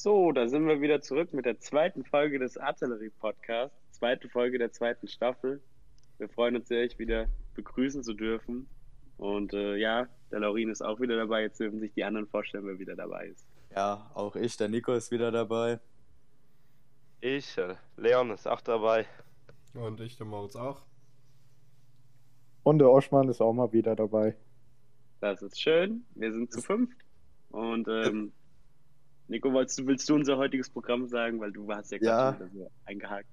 So, da sind wir wieder zurück mit der zweiten Folge des Artillerie-Podcasts, zweite Folge der zweiten Staffel. Wir freuen uns sehr, euch wieder begrüßen zu dürfen. Und äh, ja, der Laurin ist auch wieder dabei. Jetzt dürfen sich die anderen vorstellen, wer wieder dabei ist. Ja, auch ich, der Nico ist wieder dabei. Ich, äh, Leon ist auch dabei. Und ich, der Moritz auch. Und der Oschmann ist auch mal wieder dabei. Das ist schön. Wir sind zu fünft. Und ähm, Nico, willst du, willst du unser heutiges Programm sagen? Weil du hast ja Ja. gerade so eingehakt.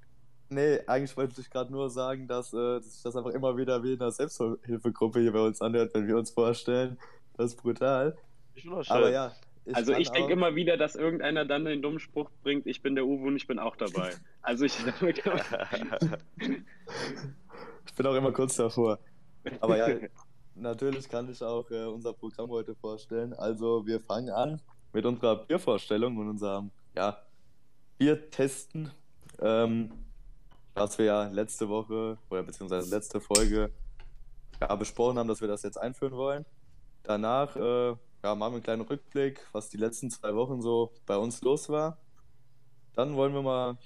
Nee, eigentlich wollte ich gerade nur sagen, dass, äh, dass sich das einfach immer wieder wie in einer Selbsthilfegruppe hier bei uns anhört, wenn wir uns vorstellen. Das ist brutal. Ich schön. Aber ja. Also kann ich denke immer wieder, dass irgendeiner dann den dummen Spruch bringt, ich bin der Uwe und ich bin auch dabei. Also ich Ich bin auch immer kurz davor. Aber ja, natürlich kann ich auch äh, unser Programm heute vorstellen. Also wir fangen an mit unserer Biervorstellung und unserem ja, Biertesten, ähm, was wir ja letzte Woche oder beziehungsweise letzte Folge ja, besprochen haben, dass wir das jetzt einführen wollen. Danach äh, ja, machen wir einen kleinen Rückblick, was die letzten zwei Wochen so bei uns los war. Dann wollen wir mal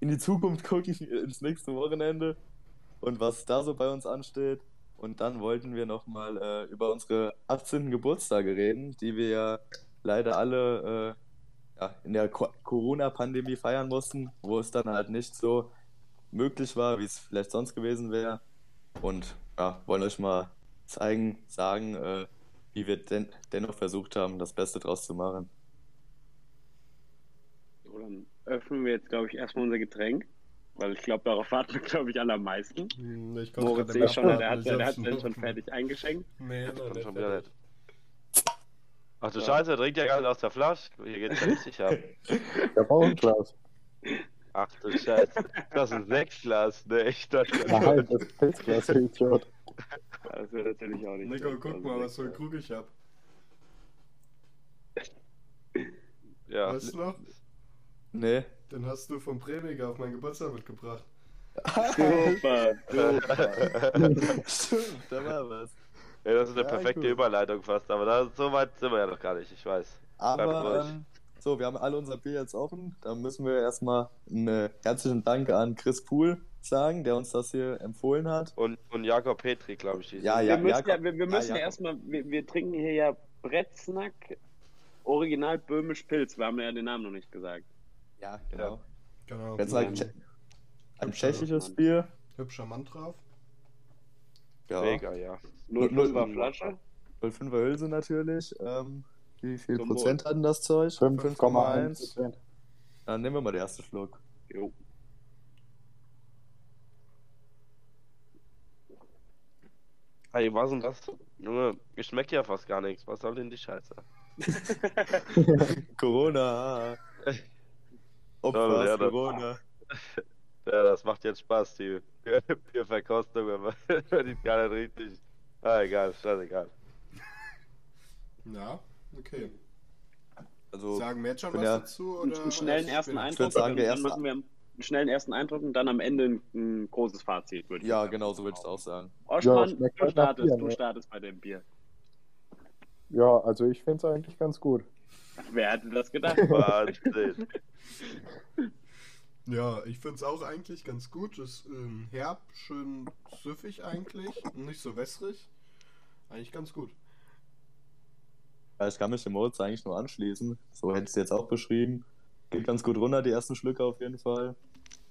in die Zukunft gucken, ins nächste Wochenende und was da so bei uns ansteht. Und dann wollten wir nochmal äh, über unsere 18. Geburtstage reden, die wir ja leider alle äh, ja, in der Co Corona-Pandemie feiern mussten, wo es dann halt nicht so möglich war, wie es vielleicht sonst gewesen wäre. Und ja, wollen euch mal zeigen, sagen, äh, wie wir den dennoch versucht haben, das Beste draus zu machen. So, dann öffnen wir jetzt, glaube ich, erstmal unser Getränk. Weil ich glaube, darauf warten wir, glaube ich, alle am meisten. Hm, Ich Moritz sehe schon, der hat, der hat hab's den schon fertig eingeschenkt. Nee, Kann nicht. schon wieder fertig. nicht. Ach du Scheiße, er trinkt ja gar nicht aus der Flasche. Hier geht's ja richtig ab. Der Bauernglas. Ach du Scheiße. Das ist ein Sektglas, ne? Ich dachte, Nein, das ist Pilzglas, du Idiot. Das wäre natürlich auch nicht. Nico, schlecht. guck mal, was für ein Krug ich hab. ja. Weißt du noch? Nee. Den hast du vom Premiger auf meinen Geburtstag mitgebracht. Super, super. Stimmt, da war was. Ja, das ist eine Ja, perfekte. Überleitung fast, aber da, so weit sind wir ja noch gar nicht, ich weiß. Aber ähm, so, wir haben alle unser Bier jetzt offen. Da müssen wir erstmal einen herzlichen Dank an Chris Pool sagen, der uns das hier empfohlen hat. Und, und Jakob Petri, glaube ich. Ja, ja. wir müssen ja, Jakob- wir, wir ja, müssen ja, erstmal, wir, wir trinken hier ja Bretznack Original Böhmisch Pilz. Wir haben ja den Namen noch nicht gesagt. Ja, genau. Genau. Jetzt Nein. ein, Tsche- ein tschechisches Bier. Hübscher Mann drauf. Ja. Mega, ja. Null Null- Fünfer Flasche. 05er Hülse natürlich. Ähm, wie viel Zum Prozent hatten das Zeug? 5,1 Prozent. Dann nehmen wir mal den ersten Schluck. Jo. Hey, was denn das? Junge, geschmeckt ja fast gar nichts. Was soll denn die Scheiße? Corona. Opfer, Toll, ja, das- Corona. Ja, das macht jetzt Spaß, die Bierverkostung, aber die gar nicht richtig. Ah, egal, scheißegal. Ja, okay. Also, Sagen wir jetzt schon bin was ja- dazu? einen, Oder einen schnellen erst ersten später? Eindruck. sagen, der dann machen wir einen schnellen ersten Eindruck und dann am Ende ein, ein großes Fazit, würde ich ja, sagen. genau so würde ich es auch sagen. Oschmann, Ja, du halt startest, Bier, du ne? startest bei dem Bier. Ja, also ich finde es eigentlich ganz gut. Wer hätte das gedacht? Wahnsinn. Ja, ich finde es auch eigentlich ganz gut. Ist ähm, herb, schön süffig eigentlich. Nicht so wässrig. Eigentlich ganz gut. Ja, ich kann mich dem Moritz eigentlich nur anschließen. So hätte ich es jetzt auch beschrieben. Geht ganz gut runter, die ersten Schlücke auf jeden Fall.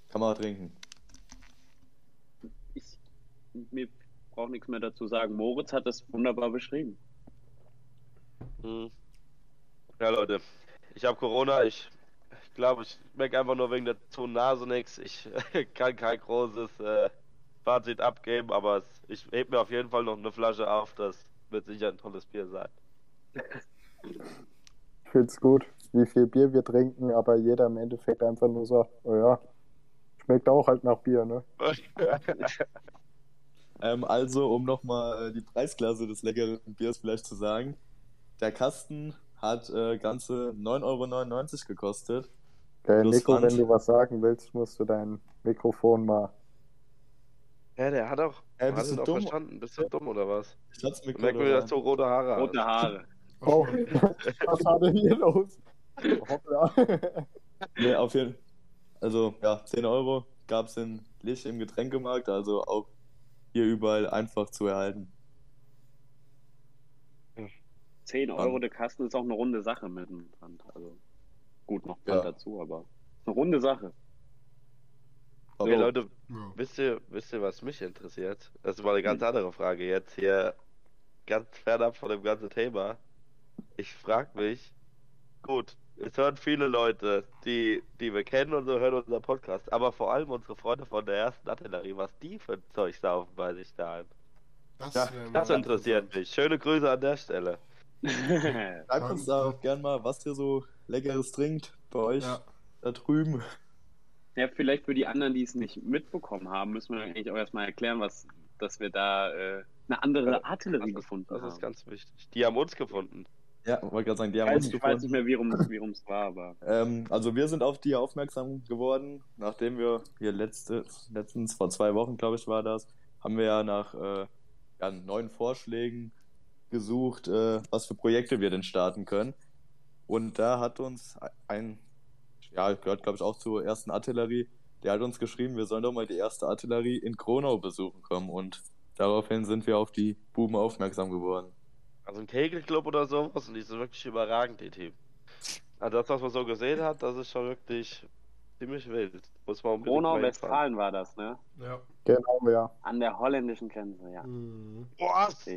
Kann man trinken. Ich, mir braucht nichts mehr dazu sagen. Moritz hat das wunderbar beschrieben. Hm. Ja, Leute, ich habe Corona. Ich glaube, ich merke einfach nur wegen der zu Nase nichts. Ich kann kein großes äh, Fazit abgeben, aber es, ich heb mir auf jeden Fall noch eine Flasche auf. Das wird sicher ein tolles Bier sein. Ich finde es gut, wie viel Bier wir trinken, aber jeder im Endeffekt einfach nur sagt, oh ja, schmeckt auch halt nach Bier, ne? Ähm, also, um nochmal äh, die Preisklasse des leckeren Biers vielleicht zu sagen. Der Kasten hat äh, ganze 9,99 Euro gekostet. Okay, Plus Nico, wenn du was sagen willst, musst du dein Mikrofon mal. ja, der hat auch. Äh, hat bist du auch dumm? verstanden. Bist du dumm oder was? Ich hat's mir Merkwürdig, dass du rote Haare Rote. Haare. Oh, was war denn hier los? Hoppla. Nee, auf jeden Also, ja, 10 Euro gab es in Lich im Getränkemarkt, also auch hier überall einfach zu erhalten. 10 Euro der Kasten ist auch eine runde Sache mit dem Pfand. Also gut, noch Pfand Ja. dazu, aber ist eine runde Sache. Okay, Aber- Leute, Ja. wisst ihr, wisst ihr, was mich interessiert? Das ist mal eine ganz andere Frage jetzt hier, ganz fernab von dem ganzen Thema. Ich frag mich, gut, es hören viele Leute, die, die wir kennen und so hören unseren Podcast, aber vor allem unsere Freunde von der ersten Artillerie, was die für ein Zeug saufen bei sich daheim. Das, Das mal interessiert mich. Schöne Grüße an der Stelle. Schreibt uns da auch gern mal, was ihr so Leckeres trinkt bei euch Ja, da drüben. ja, vielleicht für die anderen, die es nicht mitbekommen haben, müssen wir eigentlich auch erstmal erklären, was, dass wir da äh, eine andere Artillerie Das, gefunden das haben. ist ganz wichtig. Die haben uns gefunden. Ja, wollte gerade sagen, die ich, haben weiß, uns ich weiß gefunden. nicht mehr, wie rum rum's war, aber Ähm, also wir sind auf die aufmerksam geworden, nachdem wir hier letzte, letztens, vor zwei Wochen, glaube ich, war das, haben wir ja nach äh, ja, neuen Vorschlägen gesucht, äh, was für Projekte wir denn starten können. Und da hat uns ein, ja, gehört glaube ich auch zur ersten Artillerie, der hat uns geschrieben, wir sollen doch mal die erste Artillerie in Kronau besuchen kommen. Und daraufhin sind wir auf die Buben aufmerksam geworden. Also ein Kegelclub oder sowas und die sind wirklich überragend, die Team. Also das, was man so gesehen hat, das ist schon wirklich ziemlich wild. Muss man Kronau. Westfalen war das, ne? ja. Genau, ja. An der holländischen Grenze, ja. Mhm. Was?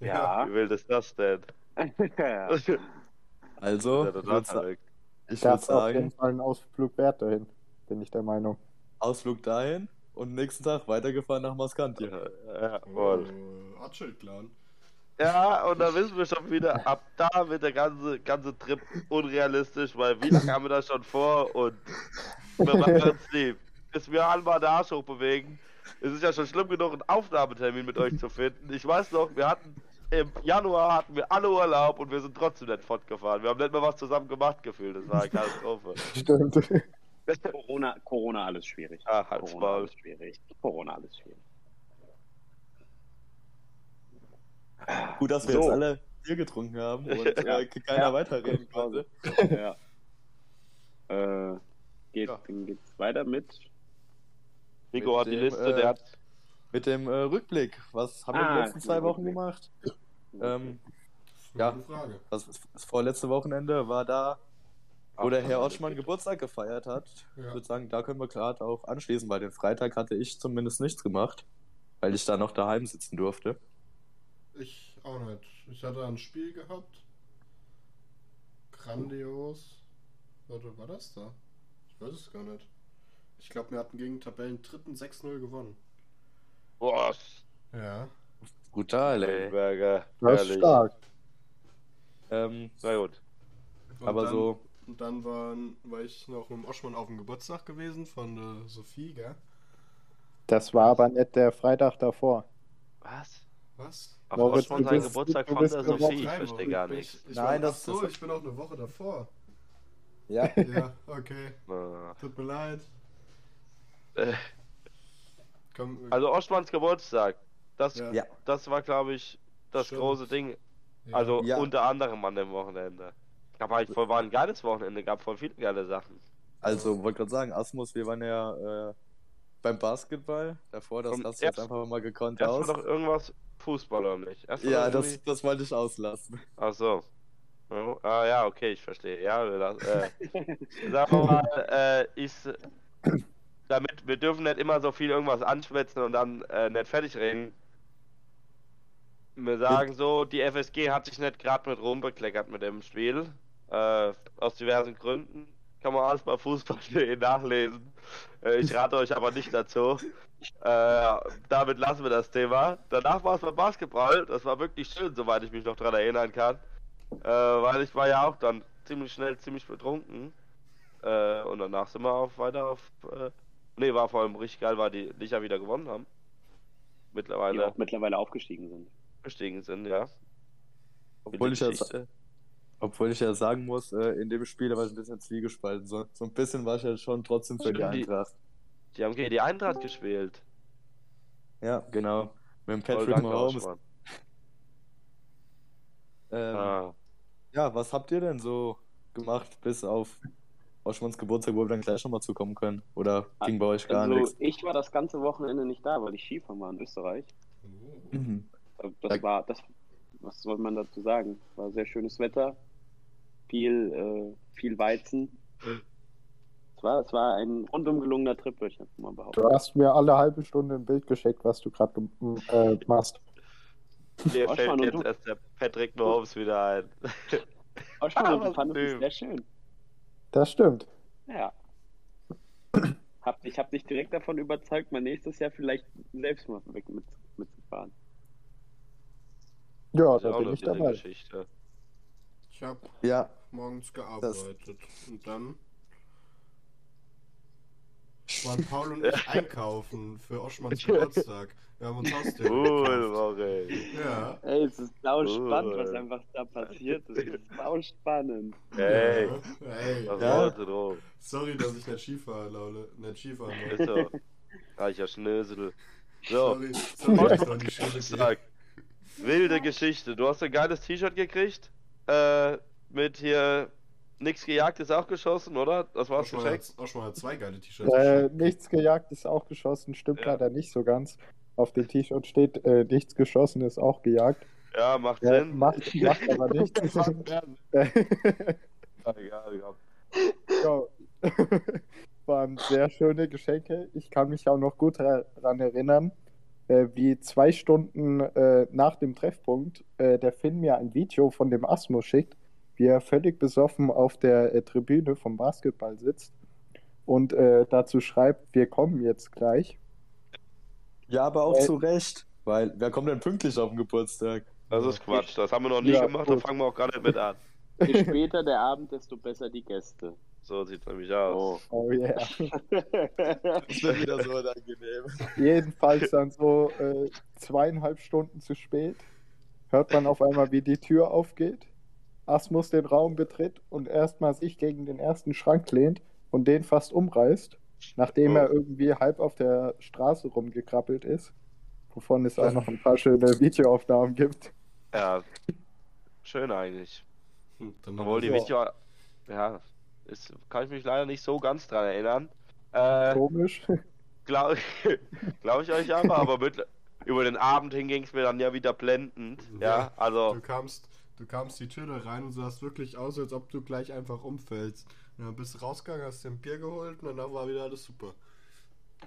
Ja. Wie wild ist das denn? ja. Also, ich würde würd ist auf jeden sagen, Fall ein Ausflug wert dahin, bin ich der Meinung. Ausflug dahin und nächsten Tag weitergefahren nach Maskantia. Ja, voll. Oh, Atschel-Clan. Ja, und da wissen wir schon wieder, ab da wird der ganze, ganze Trip unrealistisch, weil wie lange haben wir das schon vor und wir machen uns lieb. Bis wir einmal den Arsch hochbewegen. Es ist ja schon schlimm genug, einen Aufnahmetermin mit euch zu finden. Ich weiß noch, wir hatten im Januar hatten wir alle Urlaub und wir sind trotzdem nicht fortgefahren. Wir haben nicht mal was zusammen gemacht gefühlt. Das war eine Katastrophe. Stimmt. Corona, Corona alles schwierig. Ah, halt's Corona Maul. alles schwierig. Corona alles schwierig. Gut, dass wir So. jetzt alle Bier getrunken haben und äh, keiner Ja. weiterreden konnte. ja. Äh, geht, Ja. Dann geht's weiter mit. Nico Mit hat die dem, Liste, äh, der hat. Mit dem äh, Rückblick, was haben wir Ah, die letzten zwei Wochen Rückblick. gemacht? Ähm, Ja. gute Frage. das, das vorletzte Wochenende war da, wo Ach, der Herr ist- Geburtstag gefeiert hat. Ja. Ich würde sagen, da können wir gerade auch anschließen, weil den Freitag hatte ich zumindest nichts gemacht, weil ich da noch daheim sitzen durfte. Ich auch nicht. Ich hatte ein Spiel gehabt. Grandios. Warte, war das da? Ich weiß es gar nicht. Ich glaube, wir hatten gegen Tabellen dritten 6-0 gewonnen. Boah, Ja. Brutal, ey. Burger. Das ist stark. Ähm, Na gut. Und aber dann, so, Und dann waren, war ich noch mit dem Oschmann auf dem Geburtstag gewesen von der Sophie, gell? Das war aber nicht der Freitag davor. Was? Was? Ach, Moritz, Oschmann du sein bist- Geburtstag von der Sophie. Ich verstehe gar Ich- nichts. Ich Nein, war, das- ach so, das- ich bin auch eine Woche davor. ja, Ja, okay. Ah. Tut mir leid. Äh, Komm, Also Oschmanns Geburtstag. Das, Ja. das war, glaube ich, das Stimmt. große Ding. Also Ja. unter anderem an dem Wochenende. Gab halt voll, war ein geiles Wochenende, gab voll viele geile Sachen. also wollte gerade sagen, Asmus, wir waren ja äh, beim Basketball. Davor, das hast du jetzt einfach mal gekonnt Erst aus. war doch irgendwas Fußball oder nicht? Erst Ja, das, irgendwie- das wollte ich auslassen. Ach so. Ja, Ah ja, okay, ich verstehe. Ja, wir las- äh, sagen wir mal, äh, ist, damit wir dürfen nicht immer so viel irgendwas anschwätzen und dann äh, nicht fertig reden. Wir sagen so, die FSG hat sich nicht gerade mit rumbekleckert mit dem Spiel. Äh, aus diversen Gründen. Kann man alles bei Fußball.de nachlesen. Äh, ich rate euch aber nicht dazu. Äh, damit lassen wir das Thema. Danach war es beim Basketball. Das war wirklich schön, soweit ich mich noch daran erinnern kann. Äh, weil ich war ja auch dann ziemlich schnell ziemlich betrunken. Äh, und danach sind wir auf weiter auf. Nee, war vor allem richtig geil, weil die Licher wieder gewonnen haben. Die Mittlerweile auch mittlerweile aufgestiegen sind. Gestiegen sind, ja. Obwohl ich, ja, obwohl ich ja sagen muss, äh, in dem Spiel war ich ein bisschen zwiegespalten. So, so ein bisschen war ich ja schon trotzdem für die Eintracht. Die haben gegen die Eintracht gespielt. Ja, genau. Mit dem Patrick Mahomes. Ähm, Ah. Ja, was habt ihr denn so gemacht, bis auf Oschmanns Geburtstag, wo wir dann gleich nochmal zukommen können? Oder ging bei euch gar Also nichts? ich war das ganze Wochenende nicht da, weil ich Skifahren war in Österreich. Mhm. Das war das. Was soll man dazu sagen? War sehr schönes Wetter, viel, äh, viel Weizen. Es war, es war ein rundum gelungener Trip, würde ich einfach mal behaupten. Du hast mir alle halbe Stunde ein Bild geschickt, was du gerade äh, machst. Mir Oschmann, fällt und jetzt du? erst der Patrick Mahomes wieder ein. Stimmt, Ah, du was fandest es sehr schön. Das stimmt. Ja. Hab, ich habe dich direkt davon überzeugt, mal nächstes Jahr vielleicht selbst mal weg mit, mitzufahren. Ja, Das ist da auch bin eine ich dabei. Geschichte. Ich habe Ja, morgens gearbeitet und dann waren Paul und ich einkaufen für Oschmanns Geburtstag. Wir haben uns Haustiere Cool. Morel. Ja. Ey, es ist sau spannend, Oh. was einfach da passiert ist. Es ist sau spannend. Hey, Ja. Ey, was Ja. du? sorry, dass ich nicht Skifahren, Laule. Nicht Skifahren Ist wollte. so. Reicher Schnösel. So, Sorry, sorry, dass wilde Geschichte. Du hast ein geiles T-Shirt gekriegt. Äh, mit hier nix gejagt ist auch geschossen, oder? Das war's Oschmann geschenkt. hat, Oschmann hat zwei geile T-Shirts. Äh, nichts gejagt ist auch geschossen, stimmt Ja. leider nicht so ganz. Auf dem T-Shirt steht, äh, nichts geschossen ist auch gejagt. Ja, macht Äh, Sinn. macht, macht aber nichts. Egal, ja. ja. Waren sehr schöne Geschenke. Ich kann mich auch noch gut daran erinnern, äh, wie zwei Stunden äh, nach dem Treffpunkt äh, der Finn mir ein Video von dem Asmus schickt, wie er völlig besoffen auf der äh, Tribüne vom Basketball sitzt und äh, dazu schreibt, wir kommen jetzt gleich. ja, aber auch zu Recht. Weil, wer kommt denn pünktlich auf den Geburtstag? Das ist Quatsch. Das haben wir noch nie Ja, gemacht, da gut. fangen wir auch gar nicht mit an. Je später der Abend, desto besser die Gäste. So sieht's nämlich aus. Oh yeah. Das wird wieder so unangenehm. Jedenfalls dann so äh, zweieinhalb Stunden zu spät. Hört man auf einmal, wie die Tür aufgeht. Asmus den Raum betritt und erstmal sich gegen den ersten Schrank lehnt und den fast umreißt, nachdem Oh. er irgendwie halb auf der Straße rumgekrabbelt ist. Wovon es auch noch ein paar schöne Videoaufnahmen gibt. Ja, schön eigentlich. Hm, Dann Obwohl die. Video, ja, ist, kann ich mich leider nicht so ganz dran erinnern. Äh, Komisch. Glaube glaub ich euch aber, aber mit, über den Abend hin ging es mir dann ja wieder blendend. Ja, Ja, also Du kamst, du kamst die Tür da rein und sahst wirklich aus, als ob du gleich einfach umfällst. Und dann bist du rausgegangen, hast dir ein Bier geholt und danach war wieder alles super.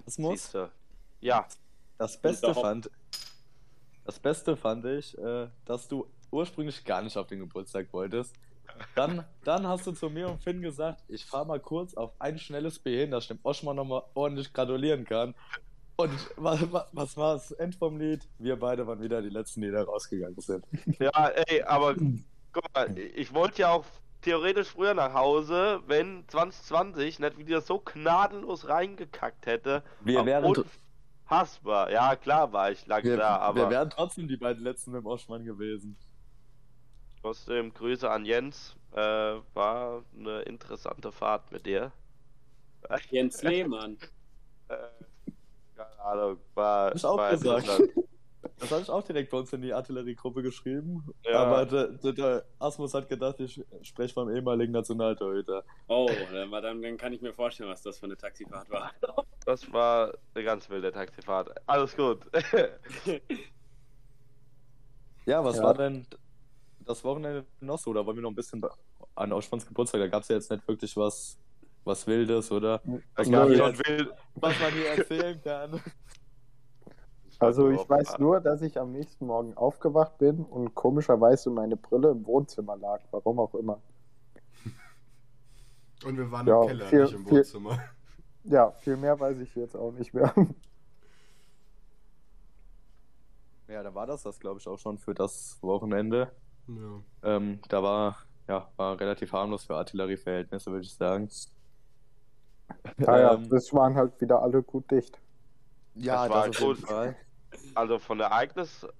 Das muss. siehste. Ja, Das Beste fand, das Beste fand ich, äh, dass du ursprünglich gar nicht auf den Geburtstag wolltest. Dann, dann hast du zu mir und Finn gesagt, ich fahre mal kurz auf ein schnelles B hin, dass ich dem Oschmann nochmal ordentlich gratulieren kann. Und was, was war das End vom Lied? Wir beide waren wieder die Letzten, die da rausgegangen sind. ja, ey, aber guck mal, ich wollte ja auch theoretisch früher nach Hause, wenn 2020 nicht wieder so gnadenlos reingekackt hätte. Wir wären, Unfassbar. Ja, klar war ich lang wir, da, aber wir wären trotzdem die beiden Letzten mit dem Oschmann gewesen. Trotzdem Grüße an Jens. Äh, war eine interessante Fahrt mit dir. Jens Lehmann. Äh, keine Ahnung, war, auch war. Das habe ich auch direkt bei uns in die Artilleriegruppe geschrieben. Ja. Aber der, der, der Asmus hat gedacht, ich spreche vom ehemaligen Nationaltorhüter. Oh, dann, dann kann ich mir vorstellen, was das für eine Taxifahrt war. Das war eine ganz wilde Taxifahrt. Alles gut. Ja, was Ja. war denn das Wochenende noch so? Da wollen wir noch ein bisschen an Auschmanns Geburtstag. Da gab es ja jetzt nicht wirklich was, was Wildes, oder? Was, man, hier, wild. was man hier erzählen kann. Also ich weiß nur, dass ich am nächsten Morgen aufgewacht bin und komischerweise meine Brille im Wohnzimmer lag. Warum auch immer. Und wir waren Ja, im Keller, viel- nicht im viel- Wohnzimmer. Ja, viel mehr weiß ich jetzt auch nicht mehr. Ja, da war das das, glaube ich, auch schon für das Wochenende. Ja. Ähm, da war, ja, war relativ harmlos für Artillerieverhältnisse, würde ich sagen. Ja, ja, Ähm, das waren halt wieder alle gut dicht. ja, Das war das auf jeden gut. Fall. Also von Ereignis, Das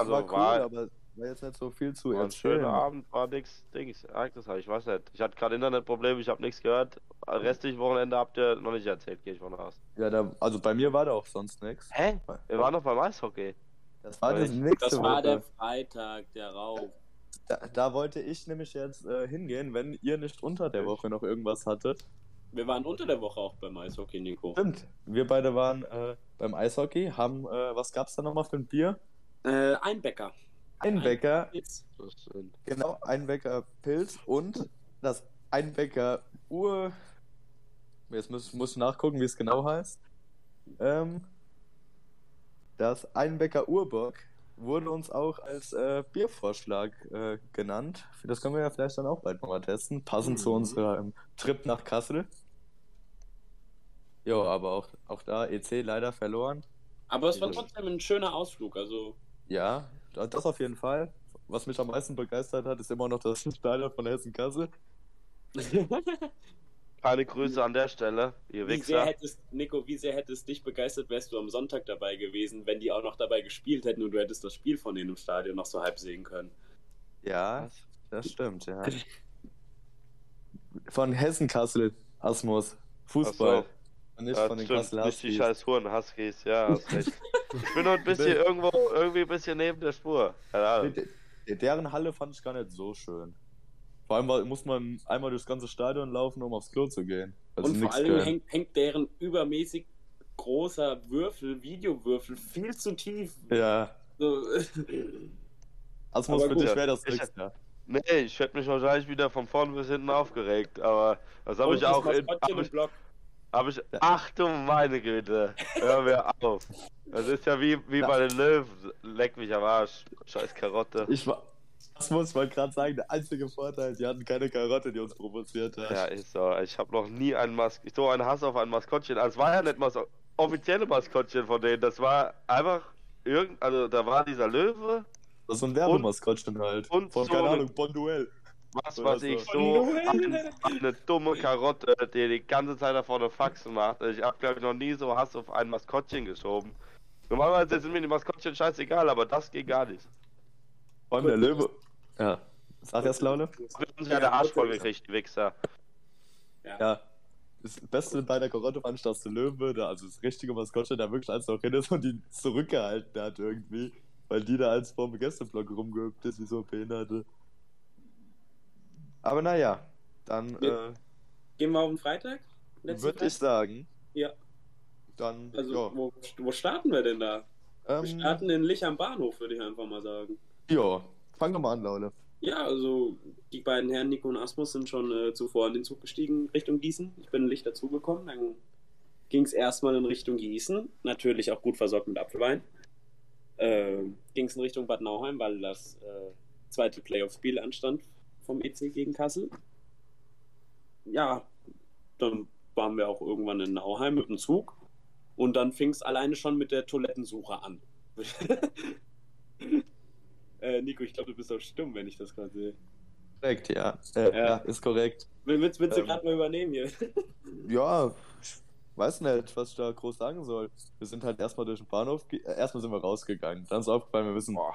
also war cool, war, aber war jetzt nicht so viel zu war ein schöner erzählen. Abend, war nix, Dings, Ereignis, ich weiß nicht. Ich hatte gerade Internetprobleme, ich habe nichts gehört. Restlich Wochenende habt ihr noch nicht erzählt, gehe ich von aus. Ja, da, also bei mir war da auch sonst nichts. Hä? Wir waren noch beim Eishockey. Das war das nächste Das war Woche. der Freitag, der Rauf. Da, da wollte ich nämlich jetzt äh, hingehen, wenn ihr nicht unter der Woche noch irgendwas hattet. Wir waren unter der Woche auch beim Eishockey, Nico. Stimmt, wir beide waren äh, beim Eishockey, haben, äh, was gab's da nochmal für ein Bier? Äh, ein Bäcker. Einbecker. Das sind- genau, Einbecker Pilz und das Einbecker Ur. Jetzt muss, muss ich nachgucken, wie es genau heißt. Ähm, das Einbecker Urbock wurde uns auch als äh, Biervorschlag äh, genannt. Das können wir ja vielleicht dann auch bald nochmal testen, passend zu Mhm. unserem Trip nach Kassel. Jo, aber auch, auch da EC leider verloren. Aber es war trotzdem ein schöner Ausflug. Also, Ja, das auf jeden Fall. Was mich am meisten begeistert hat, ist immer noch das Stadion von Hessen-Kassel. Keine Grüße an der Stelle, ihr wie sehr Wichser. hättest, Nico, wie sehr hättest dich begeistert, wärst du am Sonntag dabei gewesen, wenn die auch noch dabei gespielt hätten und du hättest das Spiel von denen im Stadion noch so halb sehen können. Ja, das stimmt, ja. Von Hessen-Kassel, Asmus. Fußball. Und nicht Ja, von den stimmt, Kassel nicht die Huskies. scheiß Huren Huskies, ja, hast recht. ich bin noch ein bisschen irgendwo, irgendwie ein bisschen neben der Spur. Keine Ahnung. Deren Halle fand ich gar nicht so schön. Vor allem muss man einmal durchs ganze Stadion laufen, um aufs Klo zu gehen. Also und vor allem hängt, hängt deren übermäßig großer Würfel, Videowürfel, viel zu tief. Ja, So, Asmus, Aber für dich wäre das ich- nichts, ja. Nee, ich hätte mich wahrscheinlich wieder von vorn bis hinten aufgeregt, aber das habe ich auch in, hab ich, hab ich, ach du meine Güte, hör mir auf. Das ist ja wie, wie bei den Löwen, leck mich am Arsch, scheiß Karotte. Ich war. Asmus, ich wollte gerade sagen, der einzige Vorteil, die hatten keine Karotte, die uns provoziert hat. Ja, ist so, ich habe noch nie einen Mas so einen Hass auf ein Maskottchen, also es war ja nicht mal so offizielle Maskottchen von denen, das war einfach irgend, also da war dieser Löwe, Das ist ein Werbemaskottchen halt. und Von, so keine eine- Ahnung, Bonduell. was weiß so. ich, so eine, eine dumme Karotte, die die ganze Zeit da vorne Faxen macht. Ich habe glaube ich noch nie so Hass auf ein Maskottchen geschoben. Normalerweise sind mir die Maskottchen scheißegal, aber das geht gar nicht. Allem der Löwe. Ja. Sag erst, Laune. Das wird uns ja der Arsch voll gekriegt, die Wichser. Ja. Das Beste bei der ich, dass der Löwe, da, also das richtige Maskottchen, da wirklich als noch hin ist und die zurückgehalten hat irgendwie. Weil die da als vorm Gästeblock rumgehüpft ist, wie so Behinderte. Aber naja, dann Ja. äh, Gehen wir auf den Freitag? Würde ich sagen, Ja. dann, Also, ja. wo, wo starten wir denn da? Wir Ähm, starten in Lich am Bahnhof, würde ich einfach mal sagen. ja, fang doch mal an, Laune. Ja, also die beiden Herren Nico und Asmus sind schon äh, zuvor in den Zug gestiegen Richtung Gießen. Ich bin in Licht dazugekommen. Dann ging es erstmal in Richtung Gießen. Natürlich auch gut versorgt mit Apfelwein. Äh, ging es in Richtung Bad Nauheim, weil das äh, zweite Playoff-Spiel anstand vom EC gegen Kassel. Ja, dann waren wir auch irgendwann in Nauheim mit dem Zug. Und dann fing es alleine schon mit der Toilettensuche an. äh, Nico, ich glaube, du bist auch stumm, wenn ich das gerade sehe. Korrekt, ja. Äh, Ja. ja. ist korrekt. Willst, willst du Ähm. gerade mal übernehmen hier? Ja, ich weiß nicht, was ich da groß sagen soll. Wir sind halt erstmal durch den Bahnhof, äh, erstmal sind wir rausgegangen. Dann ist aufgefallen, wir müssen, Boah.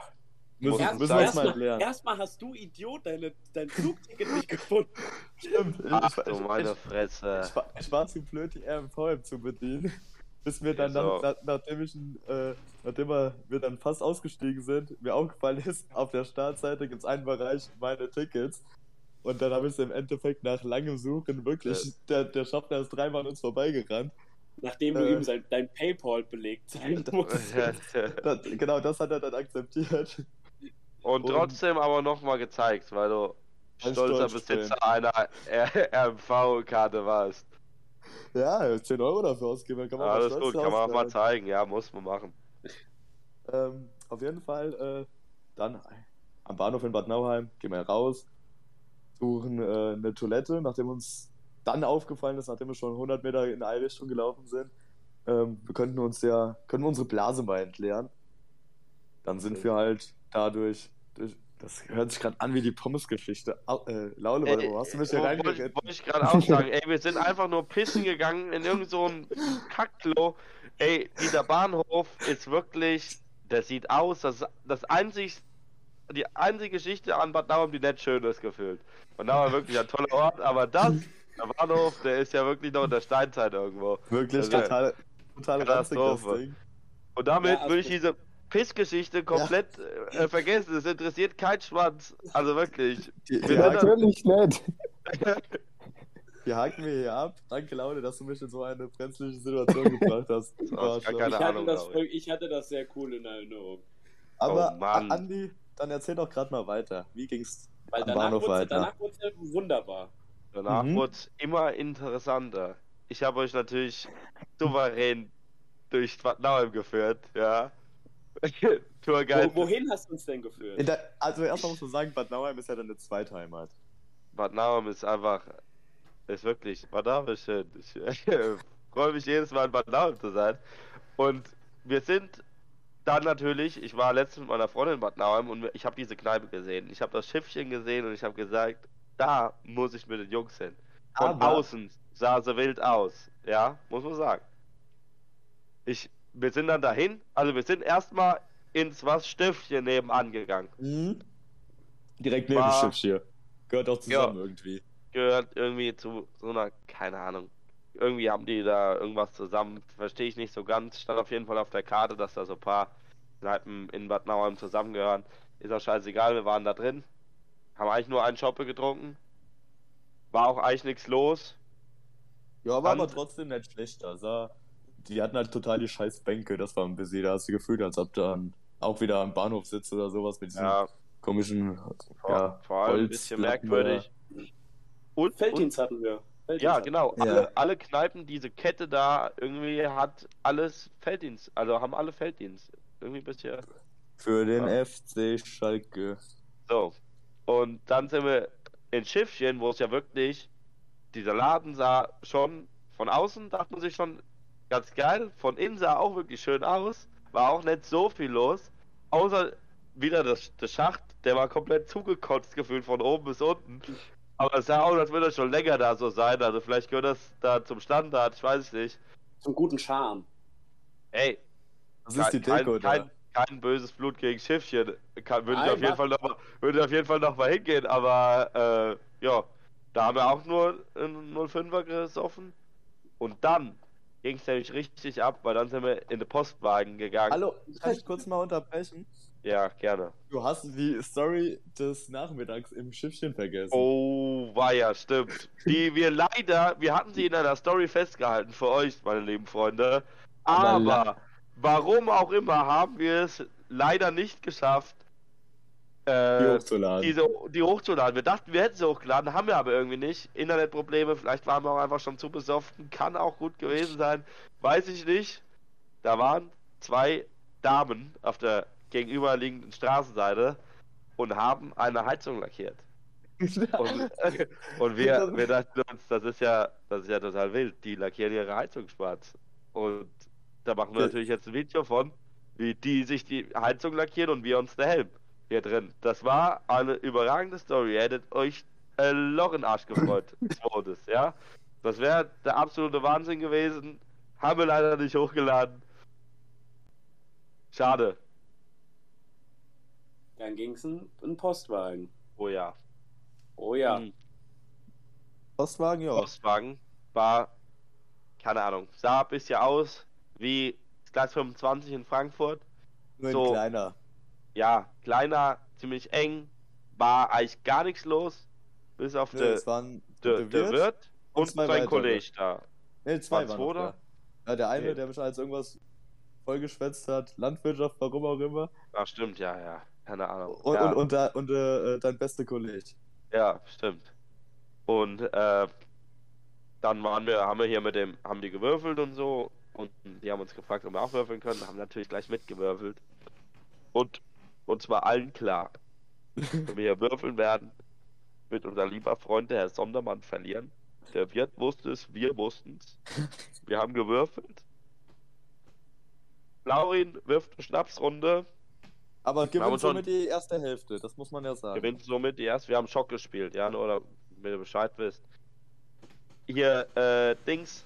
müssen, Erst- müssen wir uns mal Erstmal erklären. erstmal hast du Idiot deine, dein Flugticket nicht gefunden. Stimmt, ich, Ach ich, du ich, meine ich, Fresse. ich, war, ich war zu blöd, die RMV zu bedienen. Bis mir dann, So. nach, nachdem, ich, äh, nachdem wir, wir dann fast ausgestiegen sind, mir aufgefallen ist, auf der Startseite gibt es einen Bereich, meine Tickets. Und dann habe ich es im Endeffekt nach langem Suchen wirklich, Ja. der, der Schaffner ist dreimal an uns vorbeigerannt. Nachdem du Äh. ihm sein, dein Paypal belegt sein musst. Das, genau, das hat er dann akzeptiert. Und Und- trotzdem aber nochmal gezeigt, weil du stolzer. Besitzer einer RMV-Karte warst. Ja, 10 Euro dafür ausgeben, kann man mal Alles gut, kann man auch mal zeigen. Ja, muss man machen. Ähm, auf jeden Fall, äh, dann am Bahnhof in Bad Nauheim, gehen wir raus, suchen äh, eine Toilette, nachdem uns dann aufgefallen ist, nachdem wir schon 100 Meter in eine Richtung gelaufen sind, ähm, wir könnten uns ja, können wir unsere Blase mal entleeren. Dann sind wir halt dadurch, durch, das hört sich gerade an wie die Pommes-Geschichte. Äh, Laule, warte, wo hast du mich hier Äh, Wollte reingeritten? wollte ich gerade auch sagen, ey, wir sind einfach nur pissen gegangen in irgend so Kackklo. Ey, dieser Bahnhof ist wirklich, der sieht aus, das, das einzig, die einzige Geschichte an Bad Nauheim, die nicht schön ist, gefühlt. Und da war wirklich ein toller Ort, aber das, der Bahnhof, der ist ja wirklich noch in der Steinzeit irgendwo. Wirklich Also, total, total ranzig, das Katastrophe. Ding. Und damit Ja, also- würde ich diese, Pissgeschichte komplett äh, vergessen. Es interessiert kein Schwanz. Also wirklich. Die, Wir haken, Natürlich nicht. die haken wir hier ab. Danke, Laune, dass du mich in so eine brenzliche Situation gebracht hast. Keine Ich hatte, Ahnung, das, ich hatte das sehr cool in Erinnerung. Aber, Oh, Andi, dann erzähl doch gerade mal weiter. Wie ging's Weil am danach Bahnhof wurde weiter? danach wurde es wunderbar. Danach Mhm. wurde es immer interessanter. Ich habe euch natürlich souverän durch Bad Nauheim geführt, ja. Tourguide. Wo, wohin hast du uns denn geführt? In der, also erstmal muss man sagen, Bad Nauheim ist ja deine Zweitheimat. Bad Nauheim ist einfach, ist wirklich, Bad Nauheim ist schön. Ich freue mich jedes Mal in Bad Nauheim zu sein. Und wir sind dann natürlich, ich war letztens mit meiner Freundin in Bad Nauheim und ich habe diese Kneipe gesehen. Ich habe das Schiffchen gesehen und ich habe gesagt, da muss ich mit den Jungs hin. Von Aber- außen sah sie wild aus, ja, muss man sagen. Ich, wir sind dann dahin, also wir sind erstmal ins was Stiftchen nebenan gegangen. Mhm. Direkt neben War- dem Schiff hier. Gehört auch zusammen irgendwie. gehört irgendwie zu so einer, keine Ahnung. Irgendwie haben die da irgendwas zusammen, verstehe ich nicht so ganz. Stand auf jeden Fall auf der Karte, dass da so ein paar Kneipen in Bad Nauheim zusammengehören. Ist auch scheißegal, wir waren da drin. Haben eigentlich nur einen Schoppe getrunken. War auch eigentlich nichts los. Ja, war aber trotzdem nicht schlecht. Also, die hatten halt total die scheiß Bänke. Das war ein bisschen, da hast du gefühlt, als ob du an, auch wieder am Bahnhof sitzt oder sowas mit diesen Ja, komischen, vor, ja, vor allem ein bisschen merkwürdig. Und, und Felddienst hatten wir. Felddienst ja, hatten genau. Ja. Alle, alle Kneipen, diese Kette da, irgendwie hat alles Felddienst. Also haben alle Felddienst. Irgendwie bisher. Für den Ja. FC Schalke. So. Und dann sind wir in Schiffchen, wo es ja wirklich, dieser Laden sah schon von außen, dachte man sich schon ganz geil. Von innen sah auch wirklich schön aus. War auch nicht so viel los. Außer wieder das, der Schacht, der war komplett zugekotzt gefühlt von oben bis unten. Aber es sah aus, als würde er schon länger da so sein. Also vielleicht gehört das da zum Standard, ich weiß es nicht. Zum guten Charme. Ey, Das ist die kein, Deko kein, da. kein böses Blut gegen Schiffchen. Kann, würde, ich auf jeden Fall noch mal, würde ich auf jeden Fall noch mal hingehen, aber äh, ja, da haben wir auch nur einen 05er gesoffen. Und dann ging es nämlich richtig ab, weil dann sind wir in den Postwagen gegangen. Hallo, kann ich kurz mal unterbrechen? Ja, gerne. Du hast die Story des Nachmittags im Schiffchen vergessen. Oh, war ja, stimmt. Die wir leider, wir hatten sie in einer Story festgehalten für euch, meine lieben Freunde. Aber warum auch immer haben wir es leider nicht geschafft, die äh, hochzuladen. diese, die hochzuladen. Wir dachten, wir hätten sie hochgeladen, haben wir aber irgendwie nicht. Internetprobleme, vielleicht waren wir auch einfach schon zu besoffen, kann auch gut gewesen sein, weiß ich nicht. Da waren zwei Damen auf der gegenüberliegenden Straßenseite und haben eine Heizung lackiert. Und, und wir, wir dachten uns, das ist ja, das ist ja total wild. Die lackieren ihre Heizung schwarz. Und da machen wir natürlich jetzt ein Video von, wie die sich die Heizung lackieren und wir uns der Helm hier drin. Das war eine überragende Story. Ihr hättet euch äh, Loch in den Arsch gefreut. des Wortes, ja. Das wäre der absolute Wahnsinn gewesen. Haben wir leider nicht hochgeladen. Schade. Dann ging es in einen Postwagen. Oh ja. Oh ja. Mhm. Postwagen, ja. Postwagen war, keine Ahnung, sah ein bisschen aus wie das Gleis 25 in Frankfurt. Nur ein so- kleiner. Ja, kleiner, ziemlich eng, war eigentlich gar nichts los, bis auf waren der der der Wirt und und sein. Kollege da. Nee, zwei Waren noch da. Ja, der eine, Okay. der mich als irgendwas vollgeschwätzt hat, Landwirtschaft, warum auch immer. Ach, stimmt, ja, ja. Keine Ahnung. Und, ja, und, und, da- und äh, dein bester Kollege. ja, stimmt. Und äh, dann waren wir, haben wir hier mit dem, haben die gewürfelt und so. Und die haben uns gefragt, ob wir auch würfeln können, haben natürlich gleich mitgewürfelt. Und uns war allen klar, wenn wir hier würfeln werden, wird unser lieber Freund, der Herr Sondermann, verlieren. Der Wirt wusste es, wir wussten es. Wir haben gewürfelt. Laurin wirft eine Schnapsrunde, Aber gewinnt somit die erste Hälfte, das muss man ja sagen. gewinnt somit die erste. Wir haben Schock gespielt, ja, nur damit ihr Bescheid wisst. Hier, äh, Dings,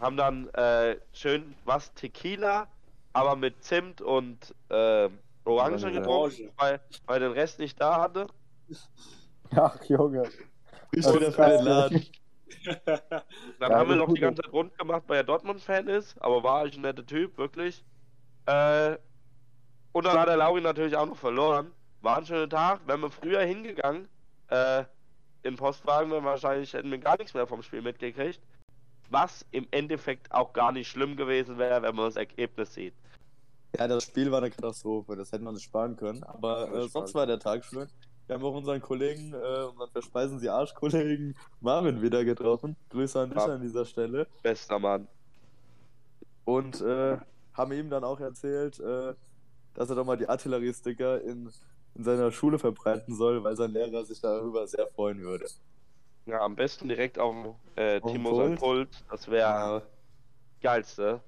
haben dann äh, schön was Tequila, aber mit Zimt und äh, Orange getrunken, Orange. weil, weil den Rest nicht da hatte. Ach, Junge. Ich Das bin der ist für den. Laden. Dann Ja, haben wir das noch die ganze Zeit rund gemacht, weil er Dortmund-Fan ist, aber war eigentlich ein netter Typ, wirklich. Äh, Und dann hat der Lauri natürlich auch noch verloren. War ein schöner Tag. Wären wir früher hingegangen, äh, in Postwagen, wir wahrscheinlich hätten wir gar nichts mehr vom Spiel mitgekriegt. Was im Endeffekt auch gar nicht schlimm gewesen wäre, wenn man das Ergebnis sieht. Ja, das Spiel war eine Katastrophe, das hätten wir nicht sparen können. Aber äh, sonst war der Tag schön. Wir haben auch unseren Kollegen, äh, unseren Verspeisen Sie Arsch-Kollegen Marvin wieder getroffen. Grüße an dich Ja. an dieser Stelle. Bester Mann. Und äh, haben ihm dann auch erzählt, äh, dass er doch mal die Artilleriesticker in, in seiner Schule verbreiten soll, weil sein Lehrer sich darüber sehr freuen würde. Ja, am besten direkt auf äh, Timo sein Pult? Das wäre geilste.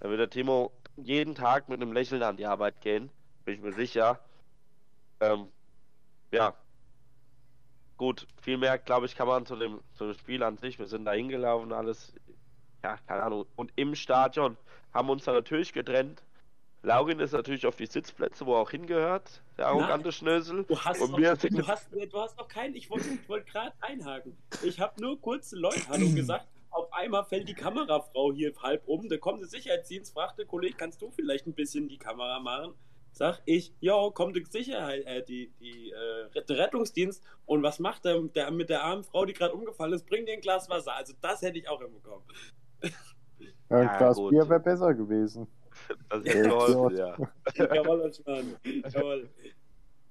Da würde der Timo jeden Tag mit einem Lächeln an die Arbeit gehen. Bin ich mir sicher. Ähm, ja. Gut, viel mehr, glaube ich, kann man zu dem, zu dem Spiel an sich. Wir sind da hingelaufen, alles. Ja, keine Ahnung. Und im Stadion haben uns da natürlich getrennt. Laurin ist natürlich auf die Sitzplätze, wo er auch hingehört. Der arrogante Schnösel. Du hast, noch, wir du hast, du hast noch keinen, ich wollte wollt gerade einhaken. Ich habe nur kurz zu Leuten Hallo gesagt. Einmal fällt die Kamerafrau hier halb um. Da kommt der Sicherheitsdienst, fragt der Kollege, kannst du vielleicht ein bisschen die Kamera machen? Sag ich, ja, kommt die Sicherheit, äh, die, die, äh, der Rettungsdienst. Und was macht der, der mit der armen Frau, die gerade umgefallen ist? Bringt ihr ein Glas Wasser. Also das hätte ich auch hinbekommen. Ja, ein Ja, Glas gut. Bier wäre besser gewesen. Das hätte geholfen, ja. Jawohl, Mann. Jawohl.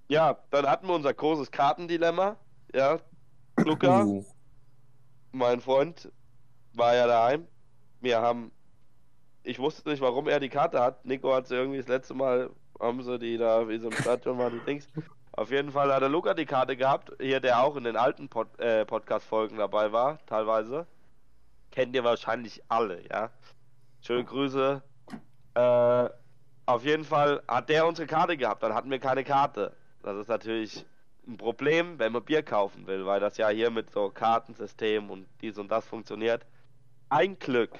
Ja, dann hatten wir unser großes Kartendilemma. Ja, Luca, Uh, mein Freund, war ja daheim. Wir haben, ich wusste nicht, warum er die Karte hat. Nico hat sie irgendwie das letzte Mal, haben sie die da, wie so im Stadion waren, die Dings. Auf jeden Fall hat der Luca die Karte gehabt, hier, der auch in den alten Pod, äh, Podcast-Folgen dabei war, teilweise. Kennt ihr wahrscheinlich alle, ja. Schöne Grüße. Äh, auf jeden Fall hat der unsere Karte gehabt, dann hatten wir keine Karte. Das ist natürlich ein Problem, wenn man Bier kaufen will, weil das ja hier mit so Kartensystem und dies und das funktioniert. Ein Glück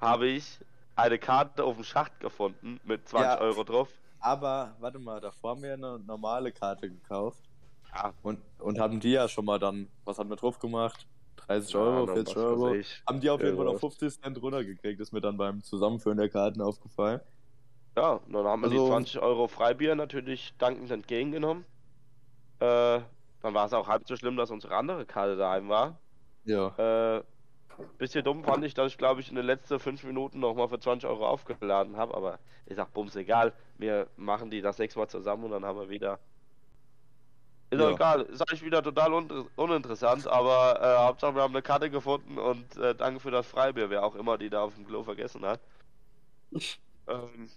habe ich eine Karte auf dem Schacht gefunden mit 20 Ja. Euro drauf. aber warte mal, davor haben wir eine normale Karte gekauft Ja, und, und haben die ja schon mal dann, was haben wir drauf gemacht? 30 Ja, Euro, noch 40 was Euro. Haben die auf jeden Fall noch Irgendwas. 50 Cent runtergekriegt, ist mir dann beim Zusammenführen der Karten aufgefallen. ja, und dann haben wir Also- die 20 Euro Freibier natürlich dankend entgegengenommen. Äh, dann war es auch halb so schlimm, dass unsere andere Karte daheim war. Ja. Äh, bisschen dumm fand ich, dass ich glaube ich in den letzten 5 Minuten nochmal für 20 Euro aufgeladen habe, aber ich sag, bums, egal. Wir machen die das sechsmal zusammen und dann haben wir wieder. Ist Ja. auch egal, ist eigentlich wieder total un uninteressant, aber äh, Hauptsache wir haben eine Karte gefunden und äh, danke für das Freibier, wer auch immer die da auf dem Klo vergessen hat. ähm,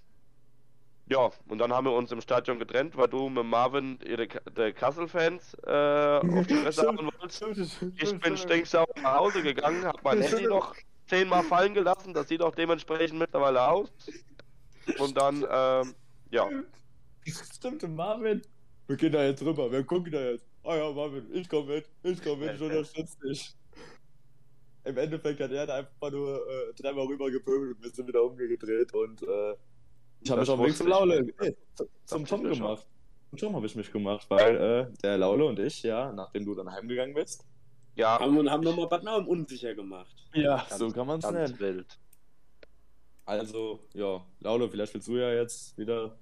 ja, und dann haben wir uns im Stadion getrennt, weil du mit Marvin ihre Kassel-Fans äh, auf die Fresse hauen wolltest. Ich bin stinksauer nach Hause gegangen, hab mein Handy noch zehnmal fallen gelassen, das sieht auch dementsprechend mittlerweile aus. Und dann, ähm, ja, Stimmt, Marvin. Wir gehen da jetzt rüber, wir gucken da jetzt. Ah ja, Marvin, ich komm mit, ich komm mit, ich unterstütze dich. Im Endeffekt hat er da einfach nur äh, dreimal rüber gepöbelt und wir sind wieder umgedreht und äh, ich habe mich auf Weg wusste zum Laule, nee, zum- Tom gemacht. Zum Tom habe ich mich gemacht, weil äh, der Laule und ich, ja, nachdem du dann heimgegangen bist, ja, Haben, und haben nochmal Bad Naum unsicher gemacht. ja, Ganz- so kann man es nennen. wild. Also, ja, Laule, vielleicht willst du ja jetzt wieder.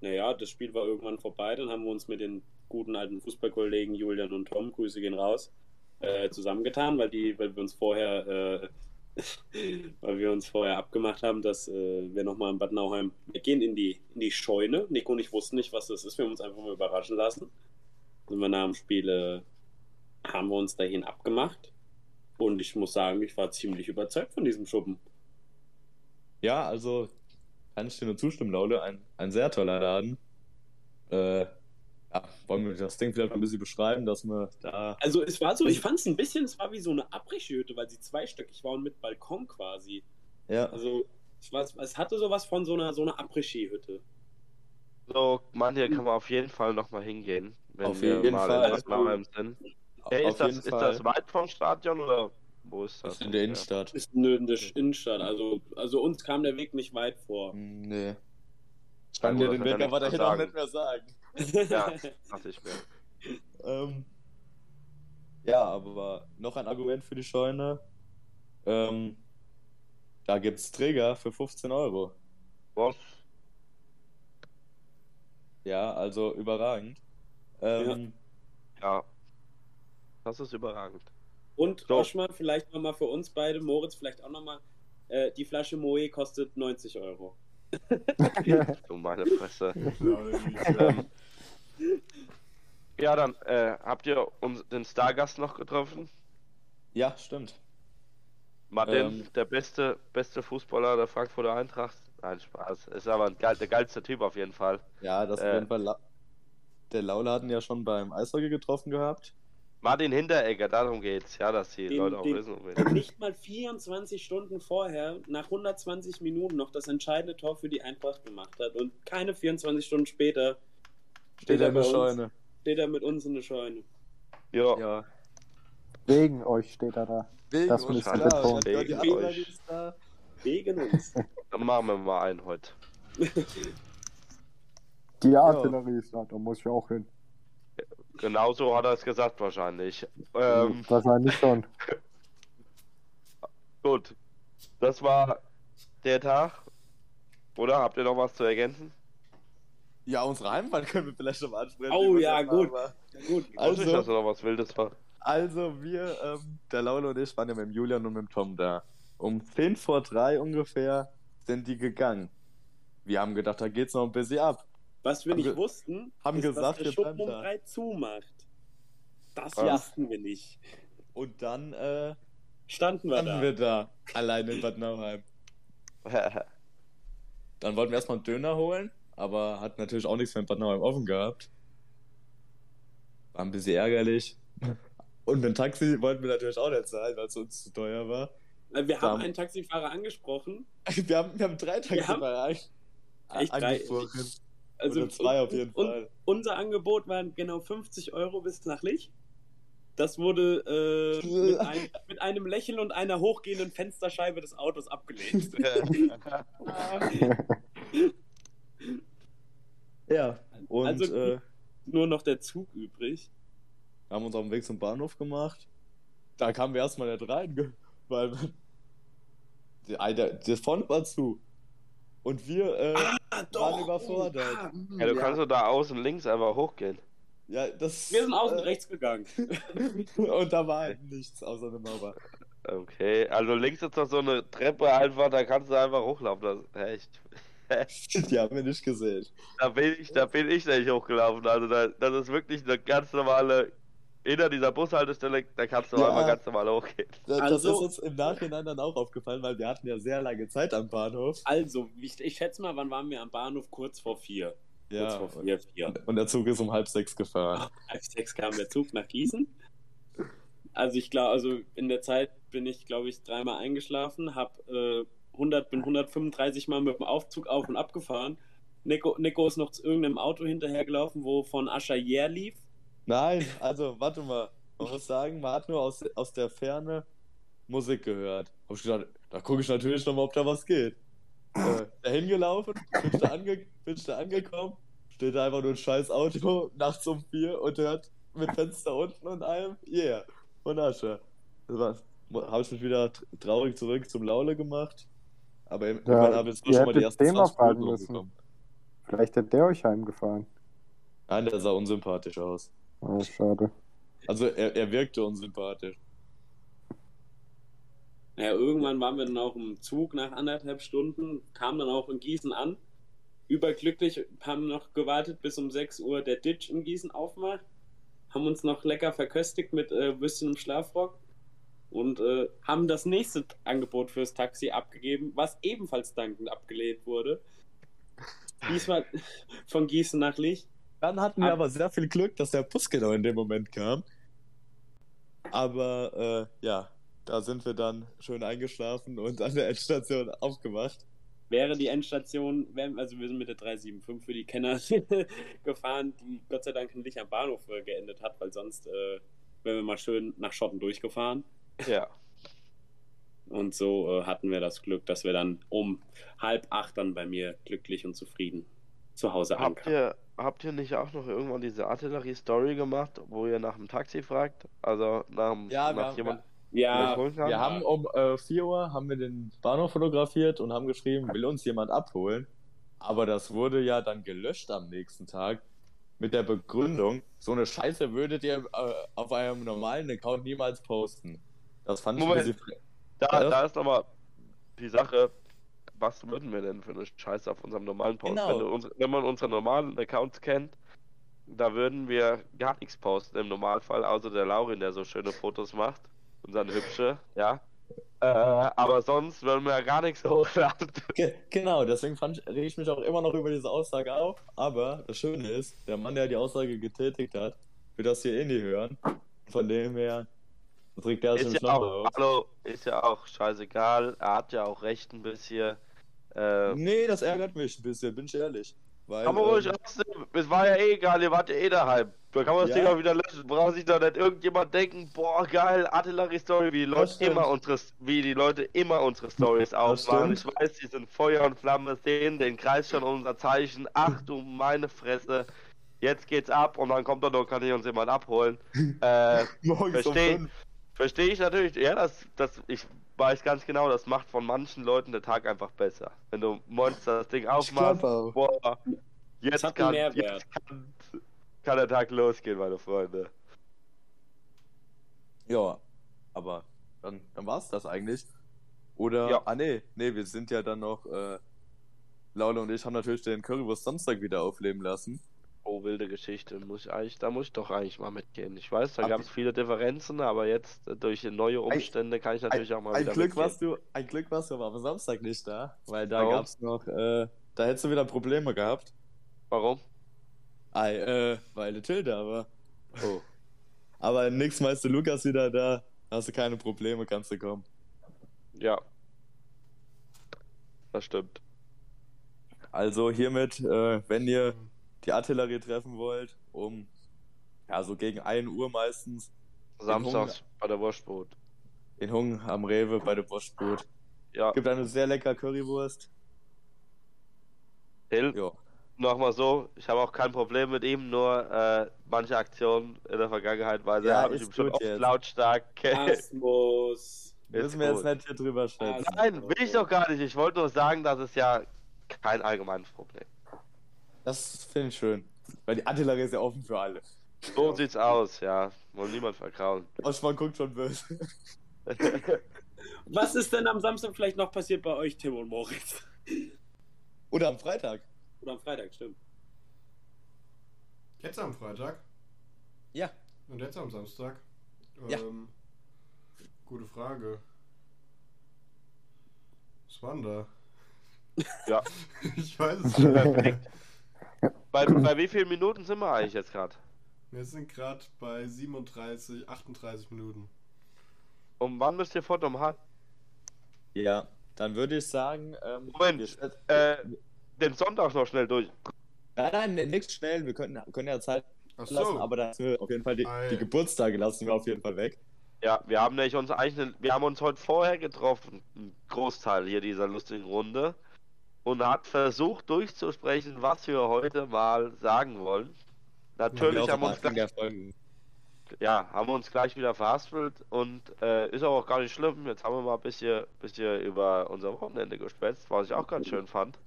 Naja, das Spiel war irgendwann vorbei. Dann haben wir uns mit den guten alten Fußballkollegen Julian und Tom, Grüße gehen raus, äh, zusammengetan, weil die, weil wir uns vorher, äh, weil wir uns vorher abgemacht haben, dass äh, wir nochmal in Bad Nauheim, gehen in die, in die Scheune. Nico und ich wussten nicht, was das ist. Wir haben uns einfach mal überraschen lassen. Sind wir nach dem Spiel, äh, haben wir uns dahin abgemacht. Und ich muss sagen, ich war ziemlich überzeugt von diesem Schuppen. Ja, also kann ich dir nur zustimmen, Laule. Ein, ein sehr toller Laden. Äh, ja, wollen wir das Ding vielleicht ein bisschen beschreiben, dass wir da. Also es war so, ich fand es ein bisschen, es war wie so eine Abrichhütte, weil sie zweistöckig war und mit Balkon quasi. Ja, Also es, war, es hatte sowas von so einer, so einer Après-Ski-Hütte. So, Mann, hier kann man auf jeden Fall nochmal hingehen, wenn Auf wir jeden mal Fall. in Bad Nauheim sind. Hey, auf ist, das, ist das weit vom Stadion oder wo ist Das das? ist in der Innenstadt. Ist eine, eine Innenstadt, also, also uns kam der Weg nicht weit vor. Nee. Ich kann dir den Weg auch sagen. nicht mehr sagen. Ja, ich mir. Ähm, ja, aber noch ein Argument für die Scheune. Ähm, da gibt's Träger für 15 Euro. Was? Ja, also überragend. Ähm, Ja. Das ist überragend. Und So. Oschmann, vielleicht nochmal für uns beide, Moritz vielleicht auch nochmal, äh, die Flasche Moe kostet 90 Euro. Du meine Fresse. Ja, ähm, ja, dann äh, habt ihr uns, den Stargast noch getroffen? ja, stimmt. Martin, Ähm. der beste, beste Fußballer der Frankfurter Eintracht. Nein, Spaß. Ist aber ein geil, der geilste Typ auf jeden Fall. Ja, das Äh. auf jeden Fall. La der Laula hatten ja schon beim Eishockey getroffen gehabt. Martin Hinteregger, darum geht's. Ja, dass die Den- Leute auch den- wissen, um. Nicht mal 24 Stunden vorher, nach 120 Minuten noch das entscheidende Tor für die Eintracht gemacht hat und keine 24 Stunden später Steht er in der uns, Scheune. steht er mit uns in der Scheune. Ja, Ja. Wegen euch steht er da. Wegen Das uns, klar. die Wegen Adler, euch. da. Wegen uns. dann machen wir mal einen heute. Die Artillerie ist da, da muss ich auch hin. Genauso hat er es gesagt wahrscheinlich. Ähm, Wahrscheinlich schon. gut. Das war der Tag. Oder habt ihr noch was zu ergänzen? Ja, unsere Heimfahrt können wir vielleicht noch mal ansprechen. Oh, ja, gut. war. Gut. Wusste nicht, Also- dass da was Wildes war. Also wir, ähm, der Laula und ich waren ja mit dem Julian und mit dem Tom da. Um 10 vor 3 ungefähr sind die gegangen. Wir haben gedacht, da geht's noch ein bisschen ab. Was wir Haben nicht wussten, haben ist, gesagt, dass der wir Schuppen um da. drei zumacht. Das Ja. wussten wir nicht. Und dann äh, Standen wir standen da. wir da, alleine in Bad Nauheim. Dann wollten wir erstmal einen Döner holen, aber hat natürlich auch nichts in Bad Nauheim offen gehabt. War ein bisschen ärgerlich. Und mit dem Taxi wollten wir natürlich auch nicht zahlen, weil es uns zu teuer war. Äh, Wir haben einen Taxifahrer angesprochen. Wir haben, wir haben drei Taxifahrer ein- Echt drei? angesprochen. Also Oder zwei auf jeden und, Fall. Unser Angebot waren genau 50 Euro bis nach Lich. Das wurde äh, mit, ein, mit einem Lächeln und einer hochgehenden Fensterscheibe des Autos abgelehnt. Ja, und Also- äh, Nur noch der Zug übrig. haben uns auf dem Weg zum Bahnhof gemacht. Da kamen wir erstmal nicht rein, weil der, der, der Font war zu. Und wir äh, Ah, waren überfordert. Ah, Ja, du kannst doch da außen links einfach hochgehen. Ja, das. wir sind außen äh, rechts gegangen. Und da war halt nichts außer eine Mauer. Okay, also links ist doch so eine Treppe einfach, da kannst du einfach hochlaufen. Das, echt. Die haben wir nicht gesehen. Da bin ich, da bin ich nicht hochgelaufen. Also da, das ist wirklich eine ganz normale. Hinter dieser Bushaltestelle, da kannst du Ja. einfach ganz normal hochgehen. Das, das Also- ist uns im Nachhinein dann auch aufgefallen, weil wir hatten ja sehr lange Zeit am Bahnhof. Also, ich, ich schätze mal, wann waren wir am Bahnhof? Kurz vor vier. Ja. Kurz vor vier, vier. Und der Zug ist um halb sechs gefahren. Halb sechs kam der Zug nach Gießen. Also ich glaube, also in der Zeit bin ich, glaube ich, dreimal eingeschlafen, hab äh, 100, bin 135 Mal mit dem Aufzug auf und ab gefahren. Nico, Nico ist noch zu irgendeinem Auto hinterhergelaufen, wo von Ascher Jär lief. Nein, also warte mal. Man muss sagen, man hat nur aus, aus der Ferne Musik gehört. Hab ich gedacht, da gucke ich natürlich nochmal, ob da was geht. Äh, dahin gelaufen, bin ich da, ange, bin ich da angekommen, steht da einfach nur ein scheiß Auto nachts um vier und hört mit Fenster unten und allem, yeah, von Asche. Das war's. Habe ich mich wieder tr- traurig zurück zum Laule gemacht. Aber Ja, immerhin habe ich jetzt ihr schon mal die ersten den mal 20 fragen müssen. Vielleicht hätte der euch heimgefahren. Nein, der sah unsympathisch aus. Oh, schade. Also er, er wirkte unsympathisch. Ja, irgendwann waren wir dann auch im Zug nach anderthalb Stunden, kamen dann auch in Gießen an. Überglücklich, haben noch gewartet, bis um 6 Uhr der Ditch in Gießen aufmacht. Haben uns noch lecker verköstigt mit äh, Würstchen im Schlafrock. Und äh, haben das nächste Angebot fürs Taxi abgegeben, was ebenfalls dankend abgelehnt wurde. Diesmal von Gießen nach Lich. Dann hatten wir Ab- aber sehr viel Glück, dass der Bus genau in dem Moment kam. Aber äh, ja, da sind wir dann schön eingeschlafen und an der Endstation aufgewacht. Wäre die Endstation, also wir sind mit der 375 für die Kenner gefahren, die Gott sei Dank nicht am Bahnhof äh, geendet hat, weil sonst äh, wären wir mal schön nach Schotten durchgefahren. Ja. Und so äh, hatten wir das Glück, dass wir dann um halb acht dann bei mir glücklich und zufrieden zu Hause Habt ankamen. ihr, habt ihr nicht auch noch irgendwann diese Artillerie-Story gemacht, wo ihr nach dem Taxi fragt? Also nach, dem- Ja, wir nach haben- jemand, Ja? Wir haben um äh, 4 Uhr haben wir den Bahnhof fotografiert und haben geschrieben, will uns jemand abholen. Aber das wurde ja dann gelöscht am nächsten Tag mit der Begründung, so eine Scheiße würdet ihr äh, auf eurem normalen Account niemals posten. Das fand Moment. ich ein bisschen. Da, Ja. da ist nochmal die Sache, was würden wir denn für eine Scheiße auf unserem normalen Post? Genau. Wenn, unsere, wenn man unsere normalen Accounts kennt, da würden wir gar nichts posten im Normalfall, außer der Laurin, der so schöne Fotos macht. Und seine hübsche, ja. Äh, aber sonst würden wir ja gar nichts hochladen. Ge genau, deswegen fand ich, reg ich mich auch immer noch über diese Aussage auf. Aber das Schöne ist, der Mann, der die Aussage getätigt hat, wird das hier eh nie hören. Von dem her trägt der es Ist ja, auch, hallo, ist ja auch scheißegal. Er hat ja auch recht ein bisschen. Äh, Nee, das ärgert mich ein bisschen, bin ich ehrlich. Weil, Kann man ruhig ähm, rausnehmen. Es war ja eh egal, ihr wart ja eh daheim. Da kann man das Ja. Ding auch wieder löschen. Braucht sich doch nicht irgendjemand denken, boah geil, Artillery Story, wie die Leute immer unsere wie die Leute immer unsere Stories aufmachen. Ich weiß, die sind Feuer und Flamme, sehen den Kreis schon unser Zeichen. Ach du meine Fresse. Jetzt geht's ab und dann kommt er noch, kann ich uns jemand abholen. äh, morgens um versteh- fünf. Verstehe ich natürlich. Ja, das, das, ich weiß ganz genau, das macht von manchen Leuten den Tag einfach besser. Wenn du Monster das Ding aufmachst, boah, jetzt, hat kann, jetzt kann, kann der Tag losgehen, meine Freunde. Ja, aber dann, dann war es das eigentlich. Oder, Ja. ah nee, nee, wir sind ja dann noch, äh, Laule und ich haben natürlich den Currywurst Samstag wieder aufleben lassen. Oh, wilde Geschichte. Muss ich eigentlich, da muss ich doch eigentlich mal mitgehen. Ich weiß, da gab es viele Differenzen, aber jetzt äh, durch neue Umstände kann ich natürlich auch mal Ein wieder Glück mitgehen. warst du, ein Glück warst du aber am Samstag nicht da, weil da Warum? gab's noch, äh, da hättest du wieder Probleme gehabt. Warum? Ei, äh, weil der Till da war. Oh. Aber nächstes Mal ist der Lukas wieder da, hast du keine Probleme, kannst du kommen. Ja. Das stimmt. Also hiermit, äh, wenn ihr die Artillerie treffen wollt, um, ja, so gegen 1 Uhr meistens, Samstags bei der Wurstbrot. in Hung am Rewe bei der Wurstbrot. Ja, Gibt eine sehr lecker Currywurst. Hill, Ja. nochmal so, ich habe auch kein Problem mit ihm, nur äh, manche Aktionen in der Vergangenheit war Ja, habe ich ist ihm schon oft jetzt. lautstark. Asmus. Müssen wir jetzt nicht hier drüber schätzen. Ah, Nein, will ich doch gar nicht. Ich wollte nur sagen, dass es ja kein allgemeines Problem. Das finde ich schön. Weil die Artillerie ist ja offen für alle. So sieht's aus, ja. Wollen niemand verkrauen. Oschmann guckt schon böse. Was ist denn am Samstag vielleicht noch passiert bei euch, Tim und Moritz? Oder am Freitag. Oder am Freitag, stimmt. Jetzt am Freitag Ja. und jetzt am Samstag? Ja. Ähm, gute Frage. Was war denn da? Ja. ich weiß es nicht. Bei, bei wie vielen Minuten sind wir eigentlich jetzt gerade? Wir sind gerade bei 37, 38 Minuten. Um wann müsst ihr fort? Um halb? Ja. Dann würde ich sagen, ähm, Moment, Äh, den Sonntag noch schnell durch. Nein, nein, nichts schnell. Wir können, können ja Zeit Ach lassen, so. aber das wir auf jeden Fall die, Ei. die Geburtstage lassen wir auf jeden Fall weg. Ja, wir haben nämlich uns eigentlich, wir haben uns heute vorher getroffen, ein Großteil hier dieser lustigen Runde, und hat versucht durchzusprechen, was wir heute mal sagen wollen. Natürlich haben uns gleich, ja, haben wir uns gleich wieder verhaspelt und äh, ist aber auch gar nicht schlimm. Jetzt haben wir mal ein bisschen, bisschen über unser Wochenende gespätzt, was ich auch ganz schön fand.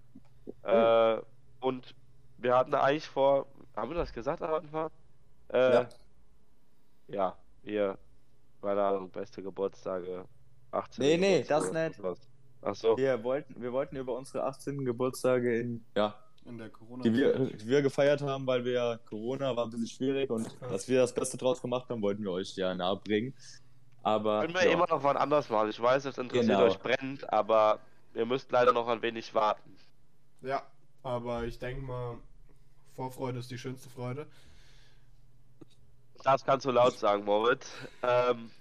Äh, und wir hatten eigentlich vor, haben wir das gesagt am Anfang? Äh, Ja. ja, wir, keine Ahnung, beste Geburtstage, 18. Nee, nee, das nicht. Ach so. Wir wollten, wir wollten über unsere 18. Geburtstage in, ja, In der corona die wir, die wir gefeiert haben, weil wir Corona war ein bisschen schwierig und Ja. dass wir das Beste draus gemacht haben, wollten wir euch ja nahebringen. Aber Können wir ja, immer noch was anderes machen. Ich weiß, es interessiert Genau. euch brennt, aber ihr müsst leider noch ein wenig warten. Ja, aber ich denke mal, Vorfreude ist die schönste Freude. Das kannst du laut sagen, Moritz. Ähm,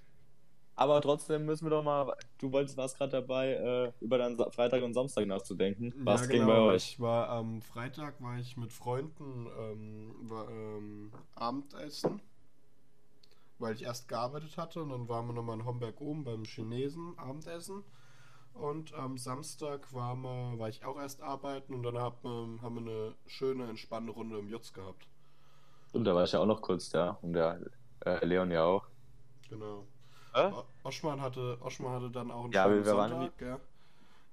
aber trotzdem müssen wir doch mal, du wolltest warst gerade dabei, äh, über deinen Freitag und Samstag nachzudenken. Was ja, ging genau. bei euch? Ich war am Freitag war ich mit Freunden ähm, war, ähm, Abendessen, weil ich erst gearbeitet hatte und dann waren wir nochmal in Homberg oben beim Chinesen Abendessen. Und am Samstag war, wir, war ich auch erst arbeiten und dann hab, ähm, haben wir eine schöne, entspannende Runde im Jutz gehabt. Und da war ich ja auch noch kurz da und der äh, Leon ja auch. Genau. Äh? Oschmann hatte, Oschmann hatte dann auch einen Ja, wir waren Sonntag, ja.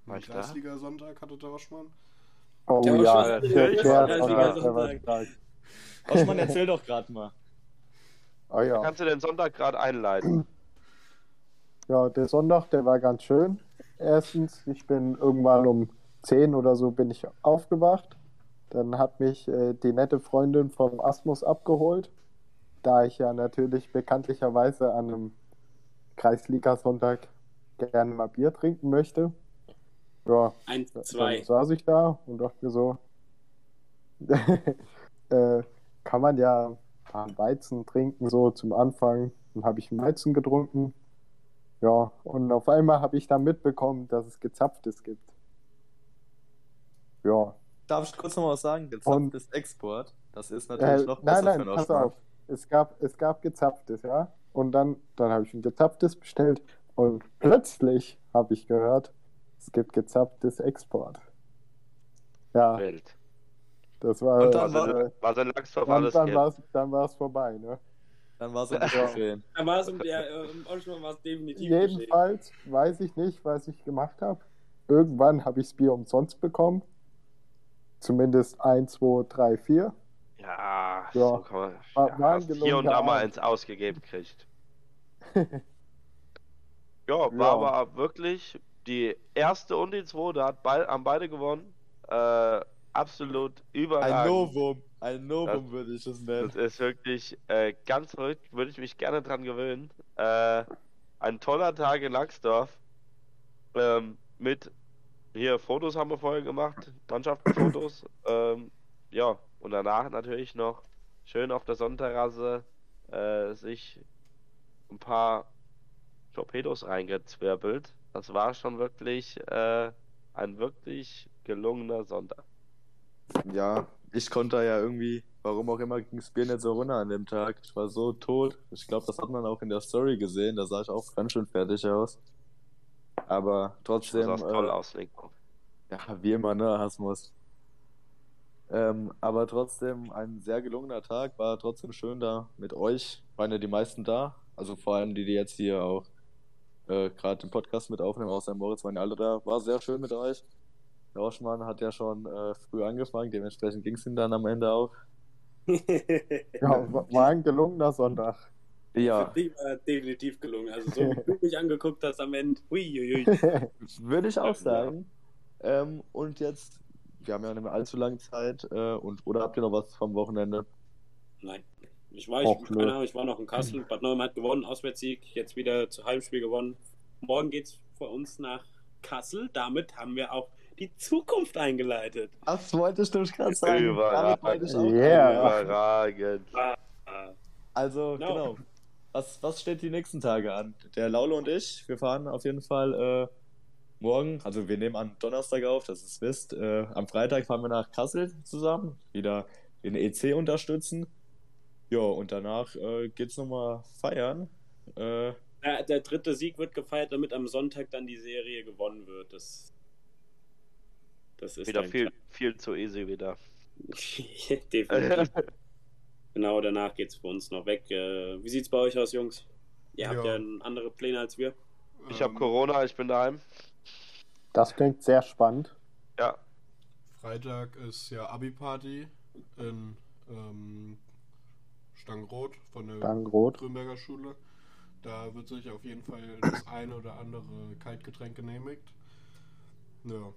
War? Kreisliga-Sonntag hatte der Oschmann. Oh Der ja, Oschmann, der, der, ja, der, stark. Oschmann, erzähl doch gerade mal. Oh ja. Kannst du den Sonntag gerade einleiten? Ja, der Sonntag, der war ganz schön. Erstens, ich bin irgendwann um 10 oder so bin ich aufgewacht. Dann hat mich äh, die nette Freundin vom Asmus abgeholt, da ich ja natürlich bekanntlicherweise an einem Kreisliga-Sonntag gerne mal Bier trinken möchte. Ja, Eins, dann zwei. saß ich da und dachte mir so, äh, kann man ja ein paar Weizen trinken, so zum Anfang. Dann habe ich einen Weizen getrunken. Ja, und auf einmal habe ich dann mitbekommen, dass es Gezapftes gibt. Ja, Darf ich kurz noch mal was sagen? Und- Gezapftes Export. Das ist äh, natürlich noch nein, besser nein, für einen pass auf. Es gab, es gab Gezapftes, ja. Und dann, dann habe ich ein Gezapftes bestellt und plötzlich habe ich gehört, es gibt Gezapftes Export. Ja, Wild. das war. Und dann war- äh, in Langsdorf dann, alles dann gibt. war es dann war's vorbei, ne? Dann war es ein bisschen geschehen. Da war es um der, äh, war es definitiv Jedenfalls weiß ich nicht, was ich gemacht habe. Irgendwann habe ich das Bier umsonst bekommen. Zumindest 1, 2, 3, 4. Ja, Ja. so kann man. Ja, war ein hier und da mal eins ausgegeben kriegt. Ja, war Ja. aber wirklich die erste und die zweite hat beid, haben beide gewonnen. Äh, absolut Ein überragend. Novum. Ein Novum würde ich es nennen. Das ist wirklich äh, ganz verrückt, würde ich mich gerne dran gewöhnen. Äh, ein toller Tag in Langsdorf. Ähm, mit hier Fotos haben wir vorher gemacht, Mannschaftenfotos. ähm, ja, und danach natürlich noch schön auf der Sonnenterrasse äh, sich ein paar Torpedos reingezwirbelt. Das war schon wirklich äh, ein wirklich gelungener Sonntag. Ja, ich konnte ja irgendwie, warum auch immer, ging das Bier nicht so runter an dem Tag. Ich war so tot. Ich glaube, das hat man auch in der Story gesehen. Da sah ich auch ganz schön fertig aus. Aber trotzdem. sahst toll äh, aus, Nico. Ja, wie immer, ne, Hasmus. Ähm, aber trotzdem ein sehr gelungener Tag, war trotzdem schön da mit euch. Waren ja die meisten da, also vor allem die, die jetzt hier auch äh, gerade den Podcast mit aufnehmen, außer Moritz waren ja alle da. War sehr schön mit euch. Der Oschmann hat ja schon äh, früh angefangen, dementsprechend ging es ihm dann am Ende auch. Ja, wa- war ein gelungener Sonntag. Ja, Die war definitiv gelungen. Also so wie du mich angeguckt hast am Ende. Würde ich auch sagen. Ähm, und jetzt, wir haben ja nicht mehr allzu lange Zeit, äh, und oder habt ihr noch was vom Wochenende? Nein. Ich war, ich, Och, keine Ahnung, ich war noch in Kassel. Bad Neuem hat gewonnen, Auswärtssieg. Jetzt wieder zu Heimspiel gewonnen. Morgen geht's für uns nach Kassel. Damit haben wir auch die Zukunft eingeleitet. Das wollte ich nämlich gerade sagen. Überragend. Ich Yeah. Überragend. Also, Genau. genau. Was, was steht die nächsten Tage an? Der Laule und ich, wir fahren auf jeden Fall äh, morgen, also wir nehmen am Donnerstag auf, dass ihr es wisst. Äh, am Freitag fahren wir nach Kassel zusammen, wieder den EC unterstützen. Ja, und danach äh, geht's nochmal feiern. Äh, Ja, der dritte Sieg wird gefeiert, damit am Sonntag dann die Serie gewonnen wird. Das, das ist Wieder viel, viel zu easy wieder. Definitiv. genau, danach geht's für uns noch weg. Äh, wie sieht's bei euch aus, Jungs? Ihr habt Ja. ja andere Pläne als wir. Ich habe Ähm, Corona, ich bin daheim. Das klingt sehr spannend. Ja, Freitag ist ja Abi-Party in ähm, Stangenroth von der Dangrot. Grünberger Schule. Da wird sich auf jeden Fall das eine oder andere Kaltgetränk genehmigt. Ja.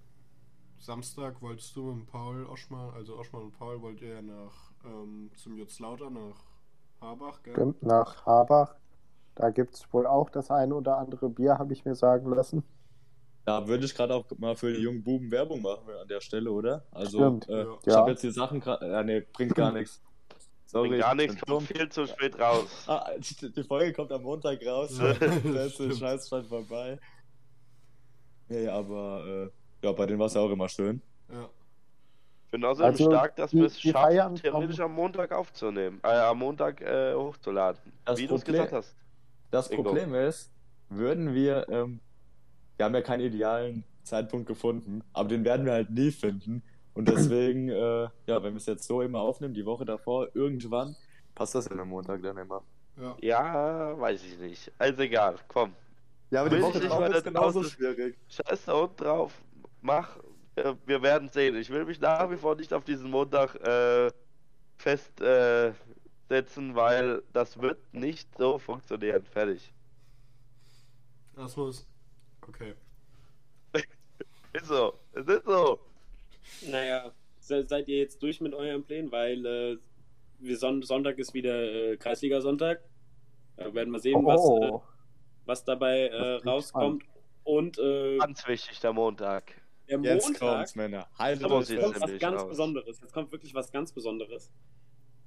Samstag wolltest du mit Paul Oschmann, also Oschmann und Paul, wollt ihr ja nach ähm, zum Jutzlauter nach Habach, gell? Stimmt, nach Habach. Da gibt es wohl auch das eine oder andere Bier, habe ich mir sagen lassen. Da würde ich gerade auch mal für die jungen Buben Werbung machen an der Stelle, oder? Also, Stimmt. äh, Ja. ich habe jetzt die Sachen gerade. Äh, nee, bringt gar nichts. Sorry, bringt gar ich nichts, kommt viel zu spät raus. Ah, die die Folge kommt am Montag raus. Ja, da ist der. Scheiß schon vorbei. Nee, aber äh, ja, bei denen war es ja auch immer schön. Ja. Ich bin außerdem Also, stark, dass wir es schaffen, theoretisch am Montag aufzunehmen. Äh, am Montag äh, hochzuladen. Das Wie du es Problem- gesagt hast. Das. Problem ist, würden wir, ähm, wir haben ja keinen idealen Zeitpunkt gefunden, aber den werden wir halt nie finden. Und deswegen, äh, ja, wenn wir es jetzt so immer aufnehmen, die Woche davor, irgendwann, passt das ja am Montag dann immer. Ja. Ja, weiß ich nicht. Also egal, komm. Ja, aber Will die ich Woche nicht drauf ist das genauso schwierig. Scheiß da unten drauf. Mach äh, wir werden sehen. Ich will mich nach wie vor nicht auf diesen Montag äh, festsetzen, äh, weil das wird nicht so funktionieren. Fertig. Das muss. Okay. Ist so. Es ist so. Naja, se seid ihr jetzt durch mit euren Plänen, weil äh, wir Son Sonntag ist wieder äh, Kreisliga-Sonntag. Da werden wir sehen, was, äh, Oh, was dabei äh, rauskommt. Und äh, Ganz wichtig, der Montag. der Jetzt Montag kommt's, Männer. Haltet euch jetzt kommt was ganz raus. Besonderes. Jetzt kommt wirklich was ganz Besonderes.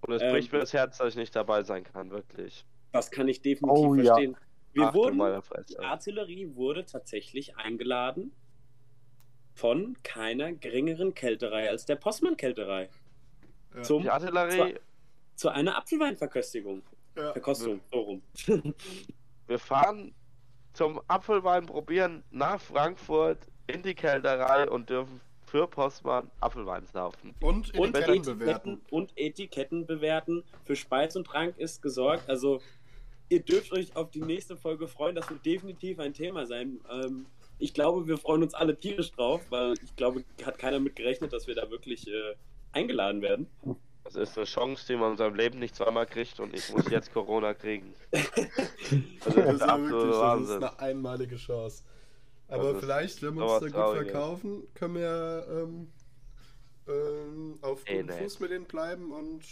Und es Ähm, bricht mir das Herz, dass ich nicht dabei sein kann, wirklich. Das kann ich definitiv Oh, ja. Wir Ach, wurden, die. Artillerie wurde tatsächlich eingeladen von keiner geringeren Kälterei als der Postmann-Kälterei Ja. zum Die Artillerie, zu einer Apfelweinverköstigung. Ja. Verkostung, so rum. wir fahren zum Apfelwein probieren nach Frankfurt in die Kälterei und dürfen für Postmann Apfelwein saufen. Und Und Etiketten Etiketten, bewerten. und Etiketten bewerten. Für Speis und Trank ist gesorgt. Also, ihr dürft euch auf die nächste Folge freuen. Das wird definitiv ein Thema sein. Ähm, ich glaube, wir freuen uns alle tierisch drauf, weil ich glaube, hat keiner mit gerechnet, dass wir da wirklich äh, eingeladen werden. Das ist eine Chance, die man in seinem Leben nicht zweimal kriegt und ich muss jetzt Corona kriegen. Das ist Das ist, ja wirklich, das ist eine einmalige Chance. Aber Das vielleicht, wenn wir uns da gut verkaufen, können wir ähm, ähm, auf guten. Fuß mit denen bleiben und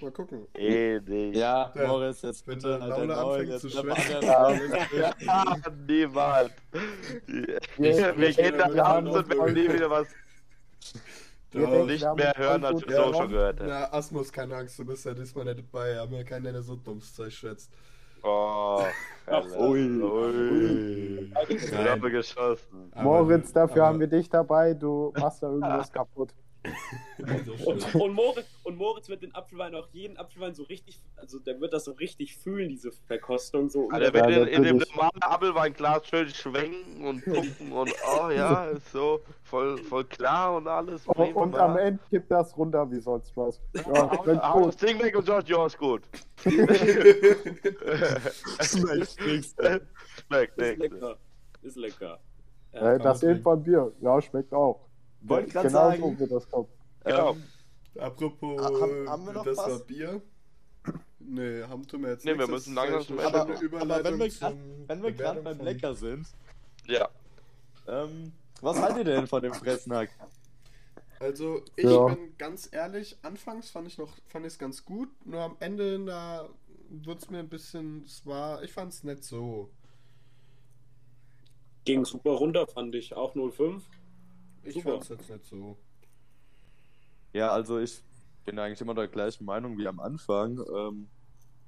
mal gucken. Eh nicht. Ja, Ja. Moritz, jetzt Wenn bitte der halt Laune Maul, anfängt jetzt zu schwächen. Ah, niemals. Wir, Wir- wir gehen da wir abends und werden nie wieder was Wir Ja, denken, nicht wir haben mehr hören, als wir so gewonnen. schon gehört haben. Na, Asmus, keine Angst, du bist ja diesmal nicht dabei. Haben ja keinen, der so dummes Zeug schwätzt. Oh, Alter. Ui. Ui. Ich habe geschossen. Moritz, dafür aber- haben wir dich dabei. Du machst da irgendwas kaputt. Das Und, und, Moritz, und Moritz wird den Apfelwein auch jeden Apfelwein so richtig, also der wird das so richtig fühlen, diese Verkostung. So Alter, Ja, wird in, in dem normalen Apfelweinglas schön schwenken und gucken und oh ja, ist so voll, voll klar und alles. Und, prima. und am Ende kippt das runter wie sonst was. Ja, hau das. Ding weg und sagt, ja, ist gut. Schmeckt nichts. Schmeckt ist nicht. lecker. Ist lecker. Ja. Äh, das eben von Bier. Ja, schmeckt auch. Wollte grad genau sagen. so wird das kommen. Genau. Ähm, Apropos, Ha- haben- haben wir noch das was? war Bier. Nee, haben tun wir jetzt Nee, wir nichts. müssen Das ist langsam zum aber, schöne aber wenn wir grad- wenn wir gerade beim von- Lecker sind, Ja. ähm, was haltet ihr denn von dem Fressnack? Also ich Ja. bin ganz ehrlich, anfangs fand ich noch, fand ich es ganz gut, nur am Ende da wird es mir ein bisschen, es war, ich fand es nicht so. Ging super runter, fand ich. Auch 0,5. Ich Super. fand es jetzt nicht so. Ja, also ich bin eigentlich immer der gleichen Meinung wie am Anfang. Ähm,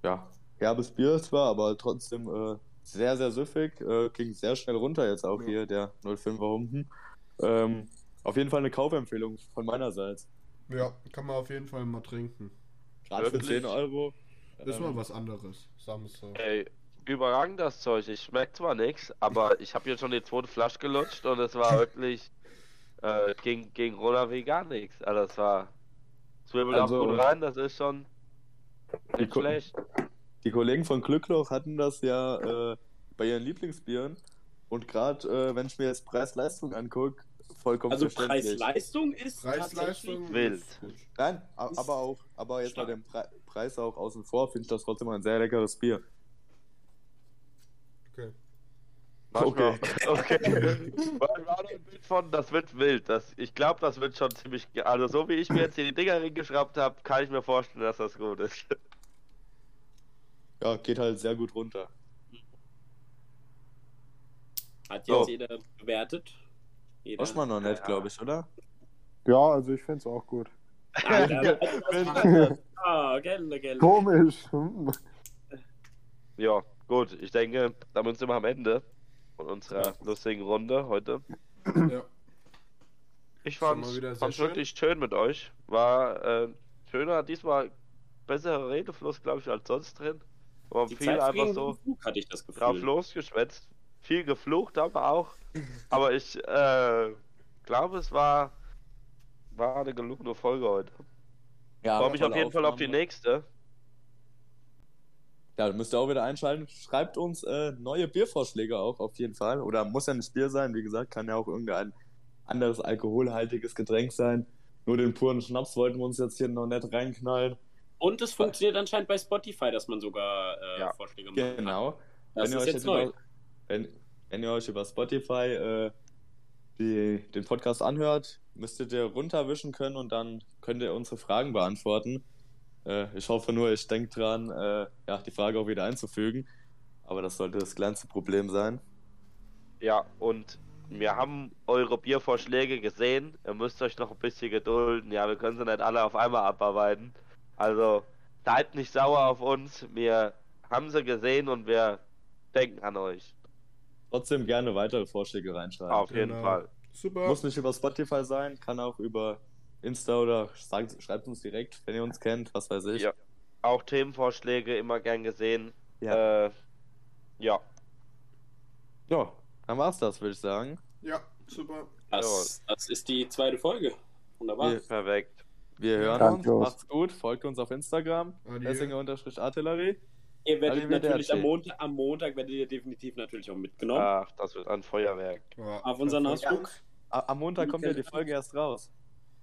ja, herbes Bier zwar, aber trotzdem äh, sehr, sehr süffig. Äh, ging sehr schnell runter jetzt auch Ja. hier, der 05er Humpen. Ähm, auf jeden Fall eine Kaufempfehlung von meinerseits. Ja, kann man auf jeden Fall mal trinken. Gerade für Wirklich? 10 Euro. Ist Ähm, mal was anderes, so. Ey, überragend das Zeug. Ich schmeckt zwar nichts, aber ich habe hier schon die zweite Flasche gelutscht und es war wirklich äh, ging, ging runter wie gar nichts. Also es war zwirbelt Also- auch gut rein, das ist schon nicht Ko- schlecht. Die Kollegen von Glückloch hatten das ja äh, bei ihren Lieblingsbieren. Und gerade äh, wenn ich mir jetzt Preis-Leistung angucke, vollkommen Also. Preis-Leistung ist Preis-Leistung Wild. Nein, aber auch, aber jetzt stark. mal den Pre Preis auch außen vor, finde ich das trotzdem ein sehr leckeres Bier. Okay. Manchmal, okay. Weil war ein Bild von, das wird wild. Das, ich glaube, das wird schon ziemlich. Also, so wie ich mir jetzt hier die Dinger reingeschraubt habe, kann ich mir vorstellen, dass das gut ist. Ja, geht halt sehr gut runter. Hat So. jetzt jeder bewertet. Jeder. Wasch man noch nicht, Ja. glaube ich, oder? Ja, also ich finde es auch gut. Ah, Gelle, Gelle. Komisch. Ja, gut. Ich denke, damit sind wir am Ende von unserer lustigen Runde heute. Ja. Ich fand's, sehr fand's schön. wirklich schön mit euch. War äh, schöner, diesmal besserer Redefluss, glaube ich, als sonst drin. War Die viel Zeit einfach so. Flug, hatte ich das Gefühl. drauf losgeschwätzt. Viel geflucht aber auch. Aber ich äh, glaube, es war, war eine gelungene Folge heute. Ja, Freue mich auf jeden Fall auf die nächste. Ja, müsst ihr auch wieder einschalten. Schreibt uns äh, neue Biervorschläge auch auf jeden Fall. Oder muss ja nicht Bier sein, wie gesagt, kann ja auch irgendein anderes alkoholhaltiges Getränk sein. Nur den puren Schnaps wollten wir uns jetzt hier noch nicht reinknallen. Und es funktioniert anscheinend bei Spotify, dass man sogar äh, Ja. Vorschläge kann. Genau. Das wenn, ihr ist jetzt neu. über, wenn, wenn ihr euch über Spotify äh, die, den Podcast anhört, müsstet ihr runterwischen können und dann könnt ihr unsere Fragen beantworten. Äh, ich hoffe nur, ich denke dran, äh, ja, die Frage auch wieder einzufügen. Aber das sollte das kleinste Problem sein. Ja, und wir haben eure Biervorschläge gesehen. Ihr müsst euch noch ein bisschen gedulden. Ja, wir können sie nicht alle auf einmal abarbeiten. Also seid nicht sauer auf uns. Wir haben sie gesehen und wir denken an euch. Trotzdem gerne weitere Vorschläge reinschreiben. Auf jeden Genau. Fall. Super. Muss nicht über Spotify sein, kann auch über Insta oder sagt, schreibt uns direkt, wenn ihr uns kennt, was weiß ich. Ja. Auch Themenvorschläge immer gern gesehen. Ja. Äh, ja. ja, dann war's das, würde ich sagen. Ja, super. Das, das ist die zweite Folge. Wunderbar. Wir, Perfekt. wir hören Danke. uns, macht's gut, folgt uns auf Instagram, Adieu. Essinger-Artillerie. Ihr werdet Arrivederci. natürlich am Montag, am Montag werdet ihr definitiv natürlich auch mitgenommen. Ach, das wird ein Feuerwerk. Ja, Auf unseren. Ausflug. Am Montag kommt ja die Folge erst raus.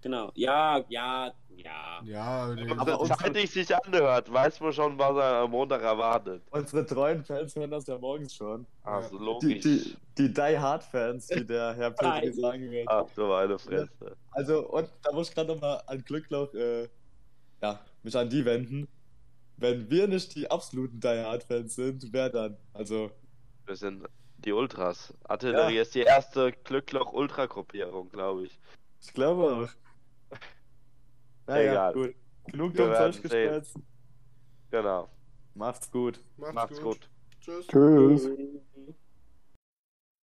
Genau. Ja, ja, ja. Ja, die, Aber Aber unsere- zeitig sich anhört, weiß man schon, was er am Montag erwartet. Unsere treuen Fans hören das ja morgens schon. Also Die, logisch. die, die Die Hard Fans, wie der Herr Petri sagen wird. Ach du meine Fresse. Also, und da muss ich gerade nochmal an Glückloch, äh, ja, mich an die wenden. Wenn wir nicht die absoluten Die Hard Fans sind, wer dann? Also, Wir sind die Ultras. Artillerie ist die erste Glückloch-Ultra-Gruppierung, glaube ich. ich glaube auch. Naja, Egal. gut. Genug Wir dumm werden durchgespelzt. Genau. Macht's gut. macht's, Macht's gut. Tschüss. Tschüss. Tschüss.